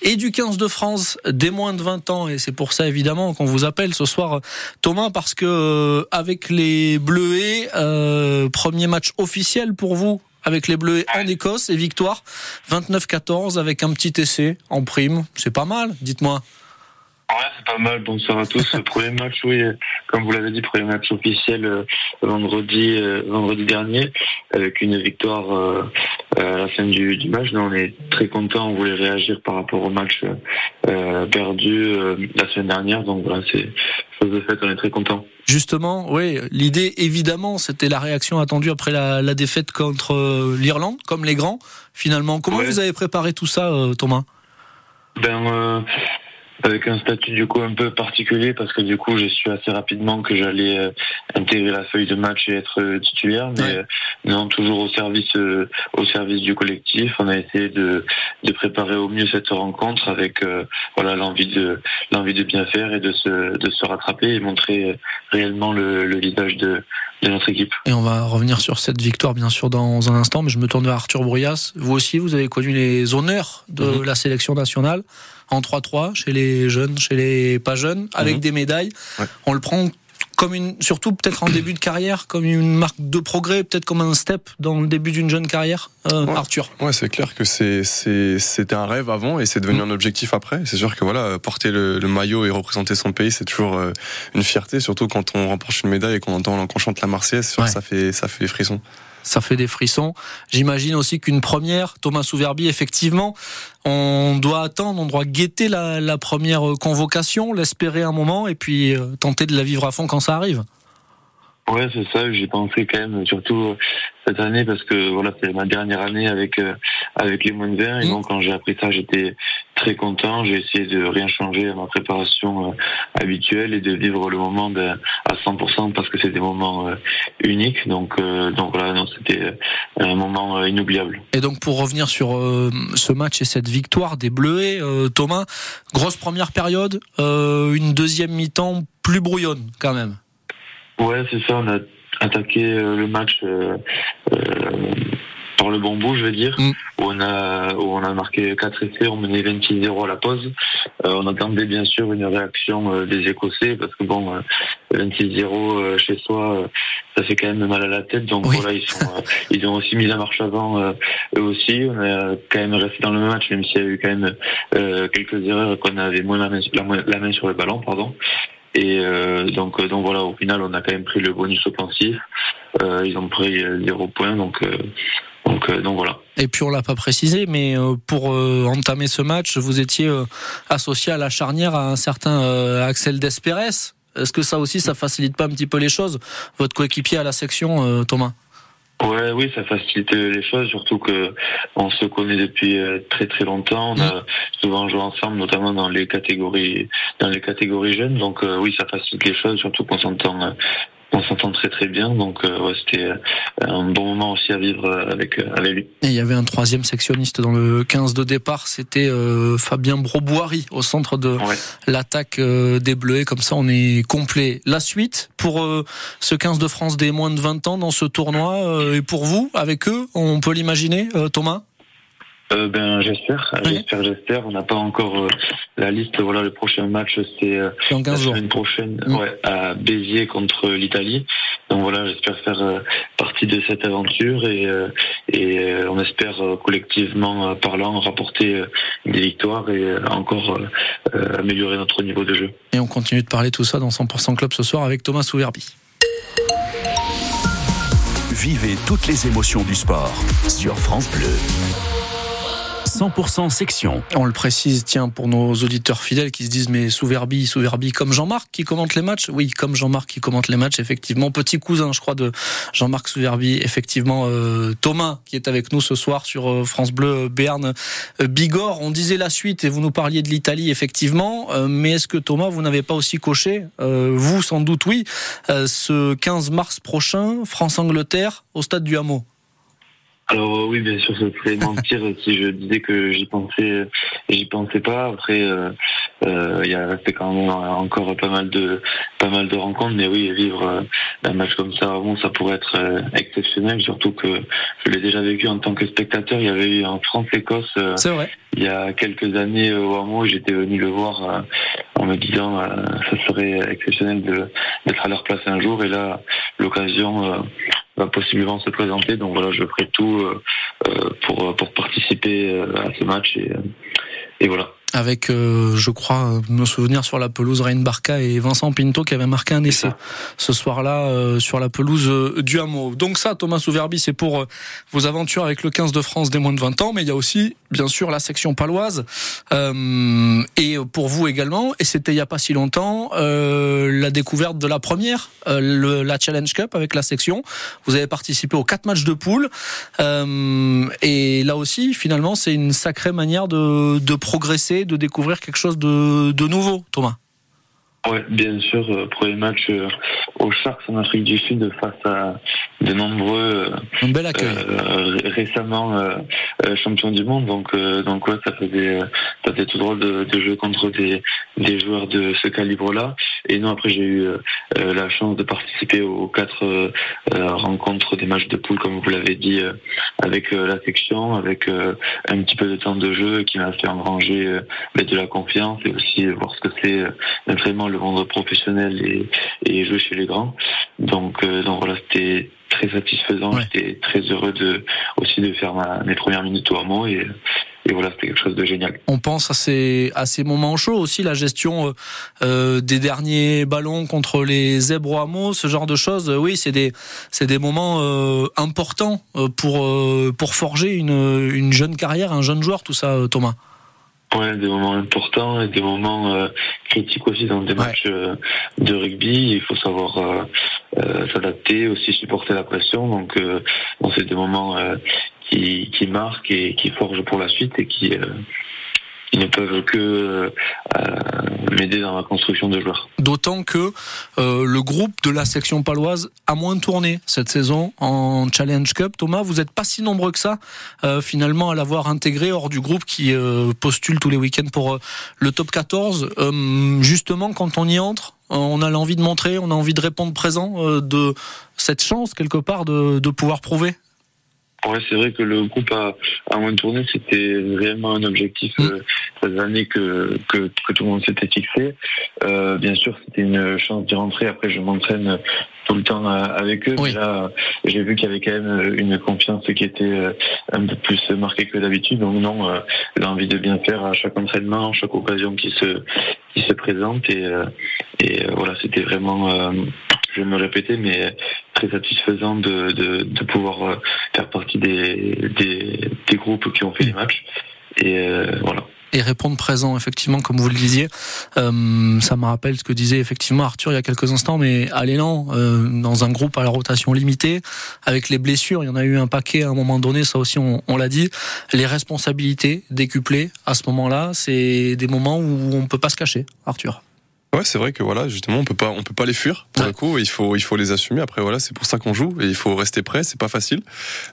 et du 15 de France des moins de 20 ans. Et c'est pour ça évidemment qu'on vous appelle ce soir, Thomas, parce que avec les Bleuets, premier match officiel pour vous avec les Bleus en Écosse et victoire 29-14 avec un petit essai en prime. C'est pas mal, dites-moi. Ouais, c'est pas mal. Bonsoir à tous. premier match, oui, comme vous l'avez dit, premier match officiel euh, vendredi, euh, vendredi dernier, avec une victoire euh, à la fin du, du match. on est très content. On voulait réagir par rapport au match perdu la semaine dernière. Donc voilà, c'est chose de fait. On est très content. Justement, oui, l'idée évidemment, c'était la réaction attendue après la, défaite contre l'Irlande, comme les grands. Finalement, comment vous avez préparé tout ça, Thomas? Ben avec un statut du coup un peu particulier parce que du coup j'ai su assez rapidement que j'allais euh, intégrer la feuille de match et être euh, titulaire mais euh, non toujours au service au service du collectif. On a essayé de, de préparer au mieux cette rencontre avec voilà l'envie de l'envie de bien faire et de se de se rattraper et montrer réellement le, le visage de de notre équipe. Et on va revenir sur cette victoire bien sûr dans un instant, mais je me tourne vers Arthur Brouillas. Vous aussi, vous avez connu les honneurs de mhm. la sélection nationale en 3-3 chez les jeunes, chez les pas jeunes, avec mhm. des médailles. On le prend comme une, surtout peut-être en début de carrière, comme une marque de progrès, peut-être comme un step dans le début d'une jeune carrière, Arthur. Ouais, c'est clair que c'est c'était un rêve avant et c'est devenu mm. un objectif après. C'est sûr que voilà, porter le, maillot et représenter son pays, c'est toujours une fierté, surtout quand on remporte une médaille et qu'on entend qu'on chante la Marseillaise. Ça fait ça fait des frissons ça fait des frissons. J'imagine aussi qu'une première, Thomas Souverbi, effectivement, on doit attendre, on doit guetter la, première convocation, l'espérer un moment et puis euh, tenter de la vivre à fond quand ça arrive. Ouais, c'est ça. J'ai pensé quand même, surtout cette année, parce que voilà, c'est ma dernière année avec euh, avec les moins de 20. Et mmh. donc, quand j'ai appris ça, j'étais très content. J'ai essayé de rien changer à ma préparation euh, habituelle et de vivre le moment de, à 100% parce que c'est des moments euh, uniques. Donc, donc voilà, non, c'était un moment inoubliable. Et donc, pour revenir sur ce match et cette victoire des Bleuets, Thomas, grosse première période, une deuxième mi-temps plus brouillonne quand même. Ouais, c'est ça. On a attaqué euh, le match euh, euh, par le bon bout, je veux dire, mm. où on a où on a marqué 4 essais, on menait 26-0 à la pause. on attendait bien sûr une réaction des Écossais parce que bon, 26-0 chez soi, ça fait quand même mal à la tête. Donc voilà, ils sont ils ont aussi mis la marche avant eux aussi. On a quand même resté dans le match, même s'il y a eu quand même quelques erreurs qu'on avait moins la main, la main sur le ballon, pardon. Et euh, donc, euh, donc voilà, au final, on a quand même pris le bonus offensif. Euh, ils ont pris 0 points, donc, donc, donc voilà. Et puis on l'a pas précisé, mais pour entamer ce match, vous étiez associé à la charnière à un certain Axel Desperes. Est-ce que ça aussi, ça facilite pas un petit peu les choses Votre coéquipier à la section, Thomas? Ouais, oui, ça facilite les choses, surtout que on se connaît depuis euh, très très longtemps. On a mm. souvent joué ensemble, notamment dans les catégories dans les catégories jeunes. Donc euh, oui, ça facilite les choses, surtout qu'on s'entend euh, on s'entend très très bien, donc euh, c'était euh, un bon moment aussi à vivre euh, avec, avec lui. Et il y avait un troisième sectionniste dans le 15 de départ, c'était Fabien Broboiry au centre de l'attaque des Bleus. Comme ça, on est complet. La suite pour ce 15 de France des moins de 20 ans dans ce tournoi et pour vous, avec eux, on peut l'imaginer, Thomas? Euh, ben j'espère, j'espère, j'espère. On n'a pas encore euh, la liste. Voilà, le prochain match c'est euh, la semaine prochaine, mm. ouais, à Béziers contre l'Italie. Donc voilà, j'espère faire euh, partie de cette aventure et et on espère collectivement parlant rapporter des victoires et encore améliorer notre niveau de jeu. Et on continue de parler tout ça dans 100% Club ce soir avec Thomas Souverbi. Vivez toutes les émotions du sport sur France Bleu. 100% section. On le précise, tiens, pour nos auditeurs fidèles qui se disent mais Souverbi, Souverbi, comme Jean-Marc qui commente les matchs? Oui, comme Jean-Marc qui commente les matchs, effectivement. Petit cousin, je crois, de Jean-Marc Souverbi. Effectivement, euh, Thomas qui est avec nous ce soir sur euh, France Bleu Béarn euh, Bigorre. On disait la suite et vous nous parliez de l'Italie, effectivement. mais est-ce que Thomas, vous n'avez pas aussi coché, vous sans doute oui, ce 15 mars prochain, France-Angleterre au stade du Hameau? Alors euh, oui, bien sûr, ce serait mentir si je disais que j'y pensais, j'y pensais pas. Après, euh, euh, il y a resté quand même encore pas mal de, pas mal de rencontres, mais oui, vivre un match comme ça, bon, ça pourrait être exceptionnel, surtout que je l'ai déjà vécu en tant que spectateur. Il y avait eu en France-Écosse il y a quelques années au Hameau, j'étais venu le voir en me disant ça serait exceptionnel d'être à leur place un jour, et là, l'occasion va possiblement se présenter. Donc voilà, je ferai tout euh, euh, pour, pour participer euh, à ce match et, et voilà avec, euh, je crois, me souvenir sur la pelouse Rain Barca et Vincent Pinto qui avait marqué un essai ce soir-là euh, sur la pelouse euh, du Hameau. Donc ça, Thomas Souverbi, c'est pour vos aventures avec le 15 de France des moins de 20 ans, mais il y a aussi, bien sûr, la section paloise et pour vous également. Et c'était il y a pas si longtemps la découverte de la première, le, la Challenge Cup avec la section. Vous avez participé aux quatre matchs de poule et là aussi, finalement, c'est une sacrée manière de, de progresser de découvrir quelque chose de, nouveau, Thomas. Oui, bien sûr. Euh, premier match euh, au Sharks en Afrique du Sud face à de nombreux Un bel accueil. Euh, récemment champions du monde. Donc, donc ouais, ça faisait ça fait tout drôle de, de, jouer contre des, des joueurs de ce calibre-là. Et non, après j'ai eu la chance de participer aux quatre rencontres des matchs de poule, comme vous l'avez dit, avec la section, avec un petit peu de temps de jeu qui m'a fait engranger ben, de la confiance et aussi voir ce que c'est vraiment le monde professionnel et, et jouer chez les grands. Donc, donc voilà, c'était très satisfaisant. J'étais très heureux de aussi de faire mes premières minutes au hameau et, et voilà, c'était quelque chose de génial. On pense à ces, à ces moments chauds aussi, la gestion euh, euh des derniers ballons contre les zèbres au hameau, ce genre de choses. Oui, c'est des, c'est des moments euh, importants euh, pour, euh, pour forger une, une jeune carrière, un jeune joueur, tout ça, Thomas. Ouais, des moments importants et des moments euh, critiques aussi dans des matchs euh, de rugby. Il faut savoir euh, s'adapter, aussi supporter la pression. Donc, bon, c'est des moments qui, qui marquent et qui forgent pour la suite et qui ils ne peuvent que euh, m'aider dans la construction de joueurs. D'autant que euh, le groupe de la section paloise a moins tourné cette saison en Challenge Cup. Thomas, vous n'êtes pas si nombreux que ça euh, finalement à l'avoir intégré hors du groupe qui postule tous les week-ends pour le top 14. justement, quand on y entre, on a l'envie de montrer, on a envie de répondre présent de cette chance quelque part de, de pouvoir prouver Ouais, c'est vrai que le groupe a, a moins tourné, c'était réellement un objectif mm. euh, ces années que, que, que, tout le monde s'était fixé. Euh, bien sûr, c'était une chance d'y rentrer. Après, je m'entraîne tout le temps euh, avec eux. Déjà, j'ai vu qu'il y avait quand même une confiance qui était euh, un peu plus marquée que d'habitude. Donc non, euh, l'envie de bien faire à chaque entraînement, chaque occasion qui se qui se présente. Et, et voilà, c'était vraiment je vais me répéter, mais très satisfaisant de, de, de pouvoir euh, faire partie des, des, des, groupes qui ont fait les matchs. Et euh, voilà et répondre présent, effectivement, comme vous le disiez. Euh, ça me rappelle ce que disait effectivement Arthur il y a quelques instants, mais à l'élan, euh, dans un groupe à la rotation limitée, avec les blessures, il y en a eu un paquet à un moment donné, ça aussi on, on l'a dit. Les responsabilités décuplées à ce moment-là, c'est des moments où on peut pas se cacher, Arthur. Ouais, c'est vrai que voilà, justement, on peut pas, on peut pas les fuir. Pour le coup, il faut, il faut les assumer. Après, voilà, c'est pour ça qu'on joue et il faut rester prêt. C'est pas facile,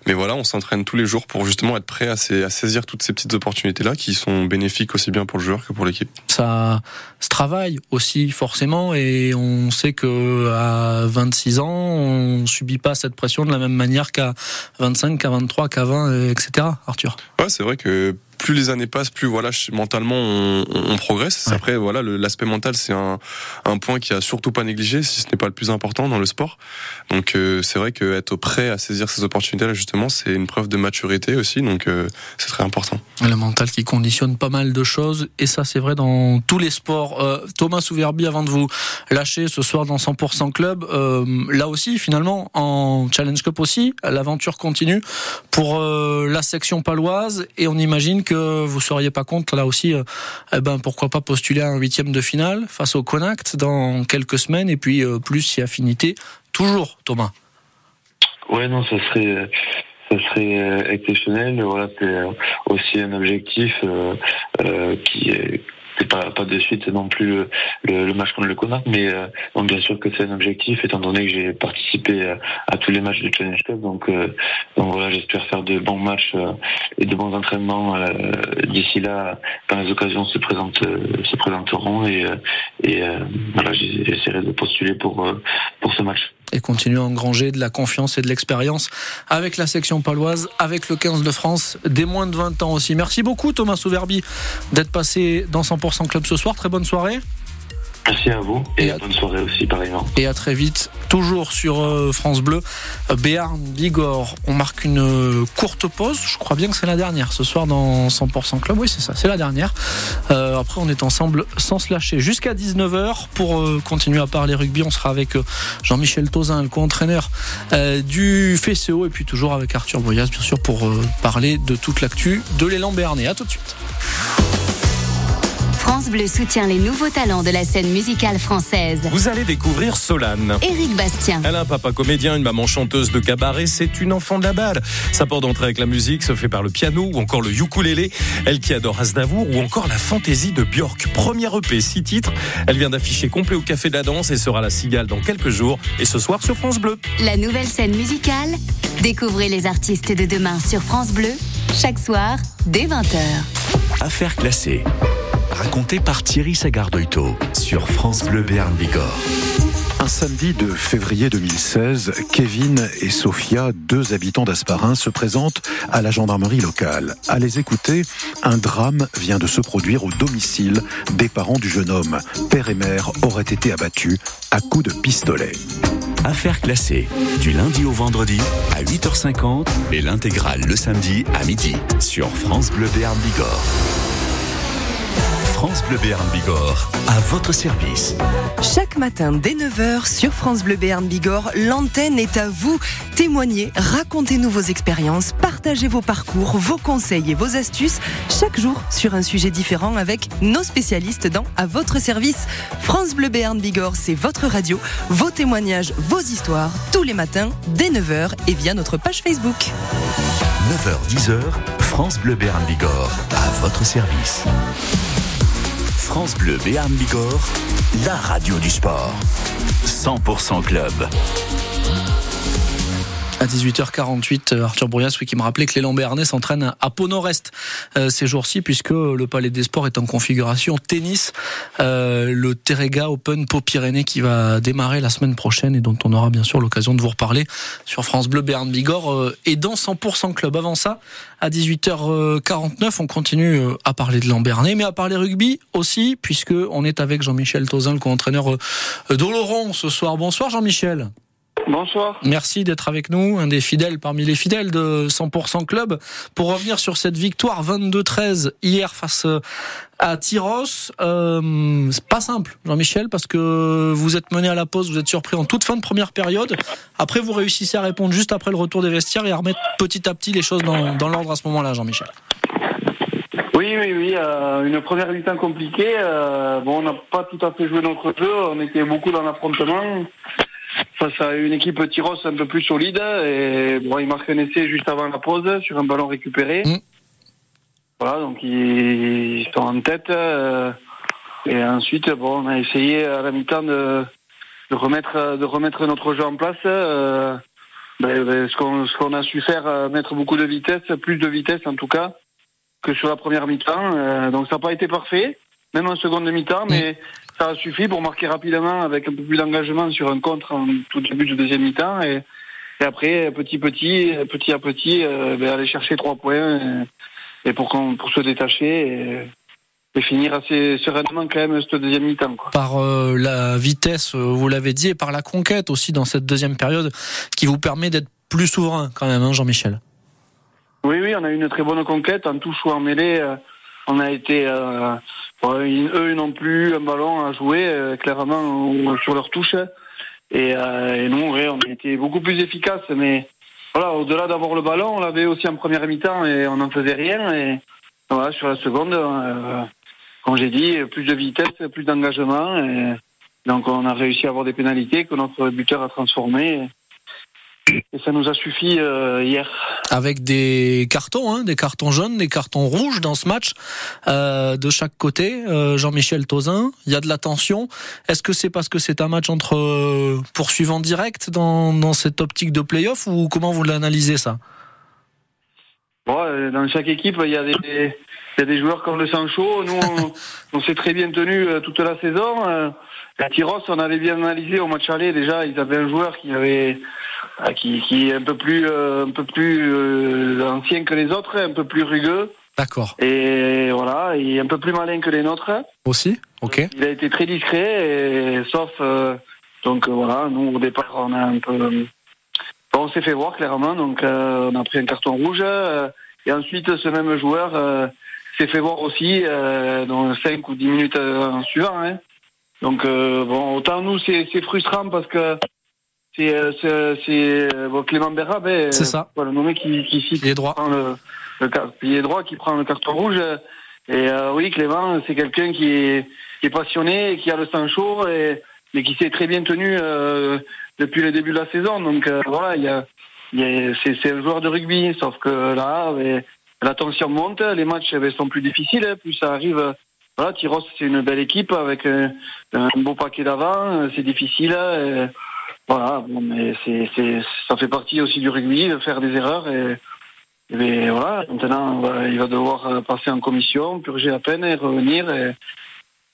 mais voilà, on s'entraîne tous les jours pour justement être prêt à, à saisir toutes ces petites opportunités là qui sont bénéfiques aussi bien pour le joueur que pour l'équipe. Ça se travaille aussi forcément et on sait que à 26 ans, on subit pas cette pression de la même manière qu'à 25, qu'à 23, qu'à 20, etc. Arthur. Ouais, c'est vrai que plus les années passent, plus voilà, mentalement on, on progresse. Après, voilà, l'aspect mental, c'est un, un, point qui a surtout pas négligé, si ce n'est pas le plus important dans le sport. Donc euh, c'est vrai qu'être prêt à saisir ces opportunités-là, justement, c'est une preuve de maturité aussi. Donc euh, c'est très important. Le mental qui conditionne pas mal de choses, et ça c'est vrai dans tous les sports. Euh, Thomas Souverbi, avant de vous lâcher ce soir dans 100% Club, là aussi, finalement, en Challenge Cup aussi, l'aventure continue pour la section paloise, et on imagine que vous seriez pas contre là aussi, euh, eh ben pourquoi pas postuler à un huitième de finale face au Connacht dans quelques semaines et puis euh, plus si affinité toujours, Thomas. Ouais non, ça serait ça serait euh, exceptionnel. Voilà, c'est aussi un objectif qui est c'est pas pas de suite non plus le, le, match contre le Connacht, mais euh, bien sûr que c'est un objectif étant donné que j'ai participé à, à, tous les matchs du Challenge Cup. Donc euh, donc voilà, j'espère faire de bons matchs euh, et de bons entraînements euh, d'ici là quand les occasions se présentent se présenteront et et voilà, j'essaierai de postuler pour pour ce match et continuer à engranger de la confiance et de l'expérience avec la section paloise, avec le 15 de France, des moins de 20 ans aussi. Merci beaucoup Thomas Souverbi d'être passé dans 100% Club ce soir. Très bonne soirée. Merci à vous et, bonne soirée aussi pareillement. Et à très vite, toujours sur euh, France Bleu, euh, Béarn, Bigorre. On marque une euh, courte pause, je crois bien que c'est la dernière ce soir dans 100% Club. Oui, c'est ça, c'est la dernière. après, on est ensemble sans se lâcher jusqu'à 19h pour continuer à parler rugby. On sera avec Jean-Michel Tauzin, le co-entraîneur du FCO, et puis toujours avec Arthur Boyas, bien sûr, pour parler de toute l'actu de l'élan béarnais. À tout de suite. France Bleu soutient les nouveaux talents de la scène musicale française. Vous allez découvrir Solane. Éric Bastien. Elle a un papa comédien, une maman chanteuse de cabaret, c'est une enfant de la balle. Sa porte d'entrée avec la musique se fait par le piano ou encore le ukulélé. Elle qui adore Aznavour ou encore la fantaisie de Björk. Première EP, six titres. Elle vient d'afficher complet au Café de la Danse et sera la cigale dans quelques jours. Et ce soir sur France Bleu. La nouvelle scène musicale. Découvrez les artistes de demain sur France Bleu. Chaque soir, dès 20h. Affaires classées. Raconté par Thierry Sagardoito sur France Bleu Béarn Bigorre. Un samedi de février 2016, Kevin et Sophia, deux habitants d'Asparin, se présentent à la gendarmerie locale. À les écouter, un drame vient de se produire au domicile des parents du jeune homme. Père et mère auraient été abattus à coups de pistolet. Affaire classée, du lundi au vendredi à 8h50 et l'intégrale le samedi à midi sur France Bleu Béarn Bigorre. France Bleu Béarn Bigorre, à votre service. Chaque matin dès 9h sur France Bleu Béarn Bigorre, l'antenne est à vous. Témoignez, racontez-nous vos expériences, partagez vos parcours, vos conseils et vos astuces chaque jour sur un sujet différent avec nos spécialistes dans À votre service. France Bleu Béarn Bigorre, c'est votre radio, vos témoignages, vos histoires tous les matins dès 9h et via notre page Facebook. 9h-10h, France Bleu Béarn Bigorre, à votre service. France Bleu Béarn Bigorre, la radio du sport. 100% club. À 18h48, Arthur Brouillas, oui, qui me rappelait que l'élan béarnais s'entraîne à Pau Nord-Est euh, ces jours-ci, puisque le Palais des Sports est en configuration tennis. Euh, le Terrega Open Pau Pyrénées qui va démarrer la semaine prochaine et dont on aura bien sûr l'occasion de vous reparler sur France Bleu Béarn Bigorre euh, et dans 100% Club. Avant ça, à 18h49, on continue euh, à parler de Lambernais, mais à parler rugby aussi, puisque on est avec Jean-Michel Tauzin, le co-entraîneur euh, d'Oloron ce soir. Bonsoir Jean-Michel. Bonsoir. Merci d'être avec nous, un des fidèles parmi les fidèles de 100% Club. Pour revenir sur cette victoire 22-13 hier face euh, à Tyros, euh, c'est pas simple, Jean-Michel, parce que vous êtes mené à la pause, vous êtes surpris en toute fin de première période. Après, vous réussissez à répondre juste après le retour des vestiaires et à remettre petit à petit les choses dans, dans l'ordre à ce moment-là, Jean-Michel. Oui, oui, oui. Euh, une première mi-temps compliquée. Euh, bon, on n'a pas tout à fait joué notre jeu. On était beaucoup dans l'affrontement face à une équipe Tyros un peu plus solide. Et bon, ils marquent un essai juste avant la pause sur un ballon récupéré. Mm. Voilà, donc ils sont en tête. euh, et ensuite, bon, on a essayé à la mi-temps de, de remettre de remettre notre jeu en place. euh, ben, ben, ce qu'on ce qu'on a su faire, euh, mettre beaucoup de vitesse, plus de vitesse en tout cas que sur la première mi-temps. Euh, donc ça n'a pas été parfait, même en seconde mi-temps, mais ça a suffi pour marquer rapidement avec un peu plus d'engagement sur un contre en tout début de deuxième mi-temps. Et, et après, petit petit, petit à petit, euh, ben, aller chercher trois points et, et pour, se détacher et, et finir assez sereinement quand même cette deuxième mi-temps. Par euh, la vitesse, euh, vous l'avez dit, et par la conquête aussi dans cette deuxième période, qui vous permet d'être plus souverain quand même, hein, Jean-Michel? Oui, oui, on a eu une très bonne conquête en touche ou en mêlée. euh, on a été, euh, eux n'ont plus un ballon à jouer euh, clairement sur leur touche. Et, euh, et nous, on a été beaucoup plus efficaces. Mais voilà, au-delà d'avoir le ballon, on l'avait aussi en première mi-temps et on n'en faisait rien. Et voilà, sur la seconde, euh, comme j'ai dit, plus de vitesse, plus d'engagement. Donc on a réussi à avoir des pénalités que notre buteur a transformées. Et ça nous a suffi euh, hier. Avec des cartons, hein, des cartons jaunes, des cartons rouges dans ce match euh, de chaque côté. Euh, Jean-Michel Tauzin, il y a de la tension. Est-ce que c'est parce que c'est un match entre poursuivants directs dans, dans cette optique de play-off ou comment vous l'analysez ça? Bon, dans chaque équipe, il y a des, il y a des joueurs comme le sang chaud. Nous, on, on s'est très bien tenu toute la saison. À Tyros, on avait bien analysé au match aller. Déjà, ils avaient un joueur qui avait, euh, qui, qui est un peu plus, euh, un peu plus euh, ancien que les autres, un peu plus rugueux. D'accord. Et voilà, et un peu plus malin que les nôtres. Aussi Ok. Il a été très discret, et, sauf euh, donc voilà, nous au départ on a un peu, bon, on s'est fait voir clairement, donc euh, on a pris un carton rouge, euh, et ensuite ce même joueur euh, s'est fait voir aussi euh, dans 5 ou 10 minutes en suivant. Hein. Donc euh, bon, autant nous c'est c'est frustrant parce que c'est euh, c'est c'est, euh, bon, Clément Berra, ben, C'est ça. Voilà, le nommé qui qui, qui prend le, le droit qui prend le carton rouge. Et euh, oui, Clément, c'est quelqu'un qui est, qui est passionné, qui a le sang chaud, et, mais qui s'est très bien tenu euh, depuis le début de la saison. Donc euh, voilà, il y a, y a- c'est, c'est un joueur de rugby, sauf que là, ben, la tension monte, les matchs ben, sont plus difficiles, hein, plus ça arrive. Voilà, Tyros, c'est une belle équipe avec euh, un beau paquet d'avant, euh, c'est difficile. euh, voilà, bon, mais c'est, c'est, ça fait partie aussi du rugby, de faire des erreurs. Et, mais voilà, maintenant, il va devoir passer en commission, purger la peine et revenir. Et,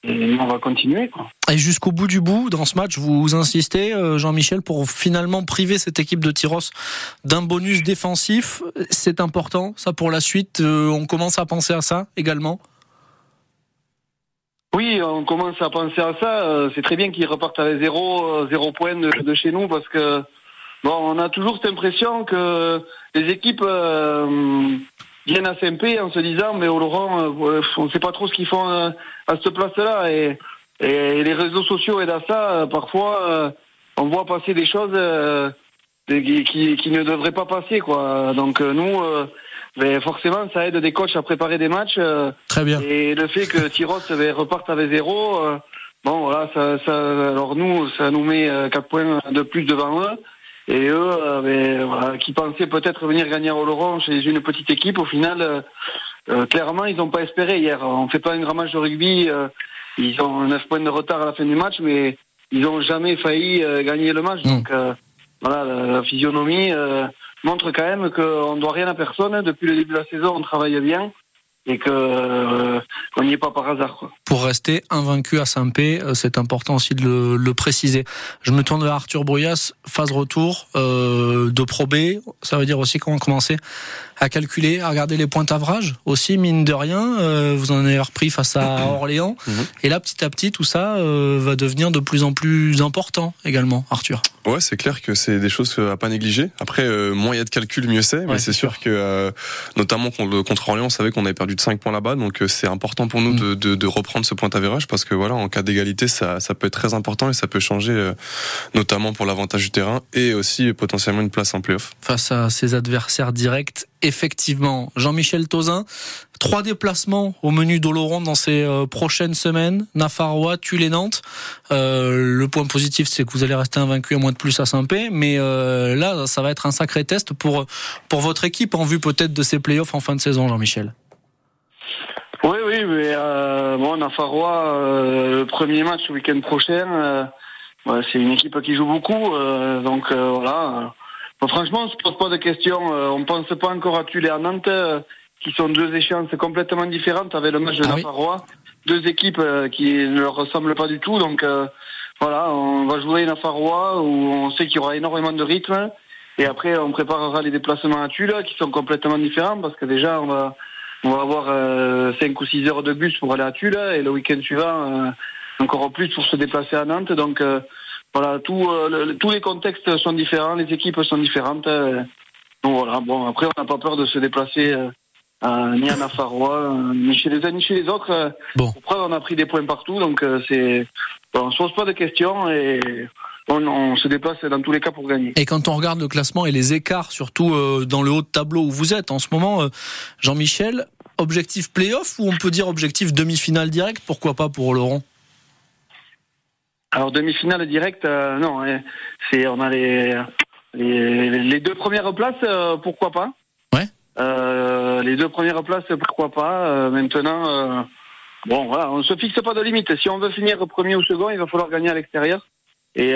on va continuer. Quoi. Et jusqu'au bout du bout, dans ce match, vous insistez, Jean-Michel, pour finalement priver cette équipe de Tyros d'un bonus défensif. C'est important, ça, pour la suite. On commence à penser à ça également? Oui, on commence à penser à ça. Euh, c'est très bien qu'ils repartent avec zéro, euh, zéro point de, chez nous parce que bon, on a toujours cette impression que les équipes euh, viennent à SMP en se disant mais au Laurent, on ne sait pas trop ce qu'ils font à cette place-là et, les réseaux sociaux aident à ça. Parfois, on voit passer des choses qui, qui, qui, ne devraient pas passer quoi. Donc nous mais forcément, ça aide des coachs à préparer des matchs. Euh, Très bien. Et le fait que Tyros reparte avec zéro, euh, bon voilà, ça, ça, alors nous, ça nous met 4 euh, points de plus devant eux. Et eux, ben, voilà, qui pensaient peut-être venir gagner au Laurent chez une petite équipe, au final, clairement, ils n'ont pas espéré hier. On fait pas un grand match de rugby. ils ont 9 points de retard à la fin du match, mais ils n'ont jamais failli gagner le match. Donc voilà, la, physionomie montre quand même qu'on ne doit rien à personne. Depuis le début de la saison, on travaille bien et que euh, qu'on n'y est pas par hasard. Quoi. Pour rester invaincu à Saint-Pé, euh, c'est important aussi de le, le, préciser. Je me tourne vers Arthur Brouillas, phase retour euh, de Pro B. Ça veut dire aussi qu'on va commencer à calculer, à regarder les points d'avrage aussi, mine de rien. Euh, vous en avez repris face à Orléans. Mhm. Et là, petit à petit, tout ça euh, va devenir de plus en plus important également, Arthur. Ouais, c'est clair que c'est des choses à pas négliger. Après, euh, moins il y a de calculs, mieux c'est. Mais c'est sûr, que, notamment contre Orléans, on savait qu'on avait perdu de 5 points là-bas. Donc c'est important pour nous mm. de, de, reprendre ce point d'average parce que voilà, en cas d'égalité, ça, ça peut être très important et ça peut changer, notamment pour l'avantage du terrain et aussi potentiellement une place en playoff. Face à ses adversaires directs effectivement. Jean-Michel Tozin, trois déplacements au menu d'Oloron dans ces euh, prochaines semaines. Nafarrois, Tulle Nantes. Euh, le point positif, c'est que vous allez rester invaincu à moins de plus à Saint-Pé. Mais euh, là, ça va être un sacré test pour, pour votre équipe en vue peut-être de ces playoffs en fin de saison, Jean-Michel. Oui, oui, mais bon, Nafarrois, le premier match le week-end prochain, c'est une équipe qui joue beaucoup. donc voilà franchement, on se pose pas de questions. Euh, on pense pas encore à Tulle et à Nantes, euh, qui sont deux échéances complètement différentes avec le match de ah Deux équipes euh, qui ne leur ressemblent pas du tout. Donc voilà, on va jouer Nafarrois où on sait qu'il y aura énormément de rythme. Et après, on préparera les déplacements à Tulle qui sont complètement différents parce que déjà, on va, on va avoir 5 ou 6 heures de bus pour aller à Tulle et le week-end suivant, encore plus pour se déplacer à Nantes. Donc voilà, tout, euh, tous les contextes sont différents, les équipes sont différentes. Euh, donc voilà, bon, après, on n'a pas peur de se déplacer euh, ni à Nafarrois, ni chez les uns ni chez les autres. Bon. Après, on a pris des points partout, donc c'est, bon, on se pose pas de questions et on, on, se déplace dans tous les cas pour gagner. Et quand on regarde le classement et les écarts, surtout dans le haut de tableau où vous êtes en ce moment, Jean-Michel, objectif playoff ou on peut dire objectif demi-finale direct, pourquoi pas pour Laurent? Alors demi-finale directe, euh, non. Hein. C'est on a les, les, deux premières places, euh, pourquoi pas? Euh, les deux premières places, pourquoi pas. maintenant, bon voilà, on se fixe pas de limite. Si on veut finir premier ou second, il va falloir gagner à l'extérieur. Et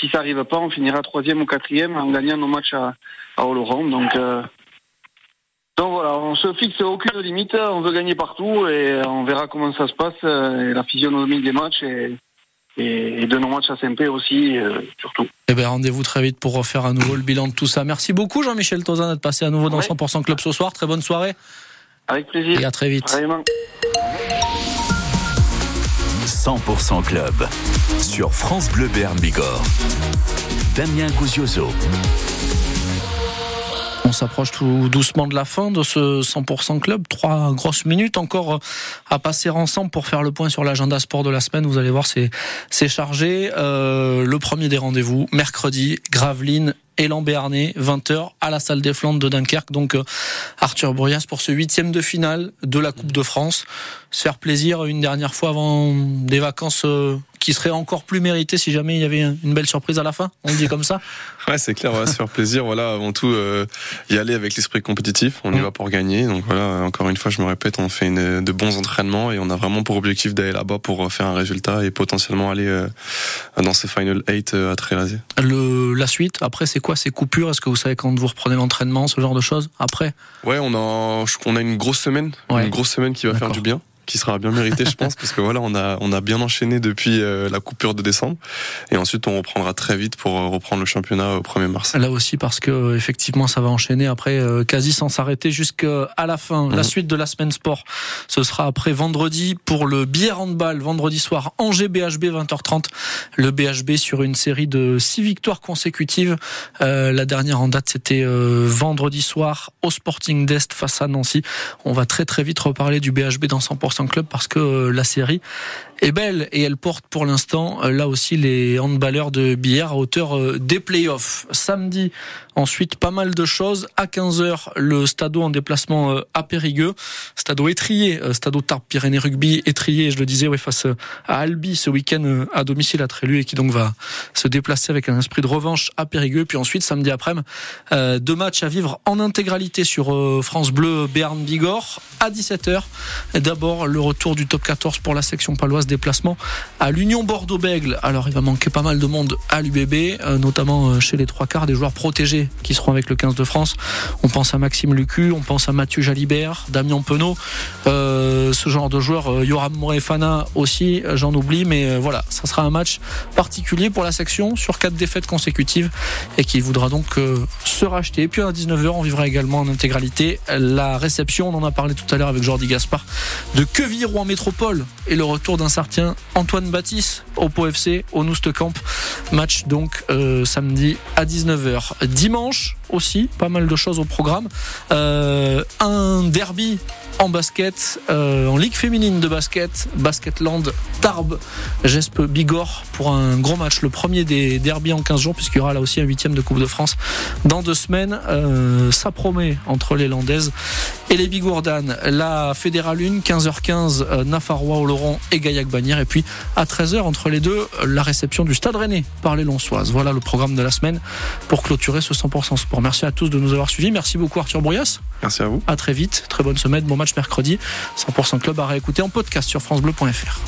si ça arrive pas, on finira troisième ou quatrième en gagnant nos matchs à, à Oloron. Donc donc voilà, on se fixe aucune limite, on veut gagner partout et on verra comment ça se passe, et la physionomie des matchs et, et, de nos matchs à SMP aussi, euh, surtout. Eh bien, rendez-vous très vite pour refaire à nouveau le bilan de tout ça. Merci beaucoup, Jean-Michel Tozan, d'être passé à nouveau dans 100% Club ce soir. Très bonne soirée. Avec plaisir. Et à très vite. 100% Club sur France Bleu Béarn Bigorre. Damien Gouziozzo. On s'approche tout doucement de la fin de ce 100% club. Trois grosses minutes encore à passer ensemble pour faire le point sur l'agenda sport de la semaine. Vous allez voir, c'est chargé. Euh, le premier des rendez-vous, mercredi, Gravelines Élan Béarnais, 20h à la salle des Flandres de Dunkerque. Donc euh, Arthur Bourias pour ce huitième de finale de la Coupe de France. Se faire plaisir une dernière fois avant des vacances qui serait encore plus mérité si jamais il y avait une belle surprise à la fin. On dit comme ça. Ouais, c'est clair, on va se faire plaisir. Voilà, avant tout, euh, y aller avec l'esprit compétitif. On y mm. va pour gagner. Donc voilà, encore une fois, je me répète, on fait une, de bons entraînements et on a vraiment pour objectif d'aller là-bas pour euh, faire un résultat et potentiellement aller euh, dans ces final 8 à Trélazé. Le la suite après, c'est quoi? Quoi ces coupures? Est-ce que vous savez quand vous reprenez l'entraînement, ce genre de choses? Après? Ouais, on a, on a une grosse semaine, une grosse semaine qui va faire du bien qui sera bien mérité, je pense, parce que voilà, on a, on a bien enchaîné depuis euh, la coupure de décembre. Et ensuite, on reprendra très vite pour euh, reprendre le championnat au 1er mars. Là aussi, parce que effectivement, ça va enchaîner après euh, quasi sans s'arrêter jusqu'à la fin. La mhm. suite de la semaine sport, ce sera après vendredi pour le bière handball, vendredi soir, Angers BHB 20h30. Le BHB sur une série de six victoires consécutives. Euh, la dernière en date, c'était vendredi soir au Sporting d'Est face à Nancy. On va très très vite reparler du BHB dans 100% club parce que euh, la série est belle et elle porte pour l'instant euh, là aussi les handballeurs de billard à hauteur euh, des playoffs. Samedi, ensuite pas mal de choses. À 15h, le Stadeau en déplacement à Périgueux. Stadeau étrié, Stadeau Tarbes Pyrénées Rugby étrié, je le disais, ouais, face à Albi ce week-end à domicile à Trélu et qui donc va se déplacer avec un esprit de revanche à Périgueux. Puis ensuite, samedi après-midi, deux matchs à vivre en intégralité sur France Bleu Béarn Bigorre à 17h. D'abord, le retour du top 14 pour la section paloise déplacement à l'Union Bordeaux-Bègle. Alors il va manquer pas mal de monde à l'UBB, euh, notamment euh, chez les trois quarts des joueurs protégés qui seront avec le 15 de France. On pense à Maxime Lucu, on pense à Mathieu Jalibert, Damien Penaud, euh, ce genre de joueurs, Yoram Morefana aussi, j'en oublie, mais voilà, ça sera un match particulier pour la section sur quatre défaites consécutives et qui voudra donc se racheter. puis à 19h, on vivra également en intégralité la réception, on en a parlé tout à l'heure avec Jordi Gaspard, de Queville en métropole et le retour d'un certain Antoine Baptiste au POFC FC au Camp. Match donc euh, samedi à 19h. Dimanche aussi, pas mal de choses au programme. Euh, un derby en basket, euh, en ligue féminine de basket, Basketland Tarbes, Gespe Bigorre pour un gros match, le premier des derbies en 15 jours puisqu'il y aura là aussi un huitième de Coupe de France dans deux semaines. ça promet entre les Landaises et les Bigourdanes. La Fédérale 1, 15h15, Nafarois, Oloron et Gaillac-Bagnères. Et puis à 13h entre les deux, la réception du Stade Rennais par les Lonsoises. Voilà le programme de la semaine pour clôturer ce 100% sport. Merci à tous de nous avoir suivis. Merci beaucoup Arthur Brouillas. Merci à vous. À très vite. Très bonne semaine. Bon match mercredi. 100% club à réécouter en podcast sur francebleu.fr.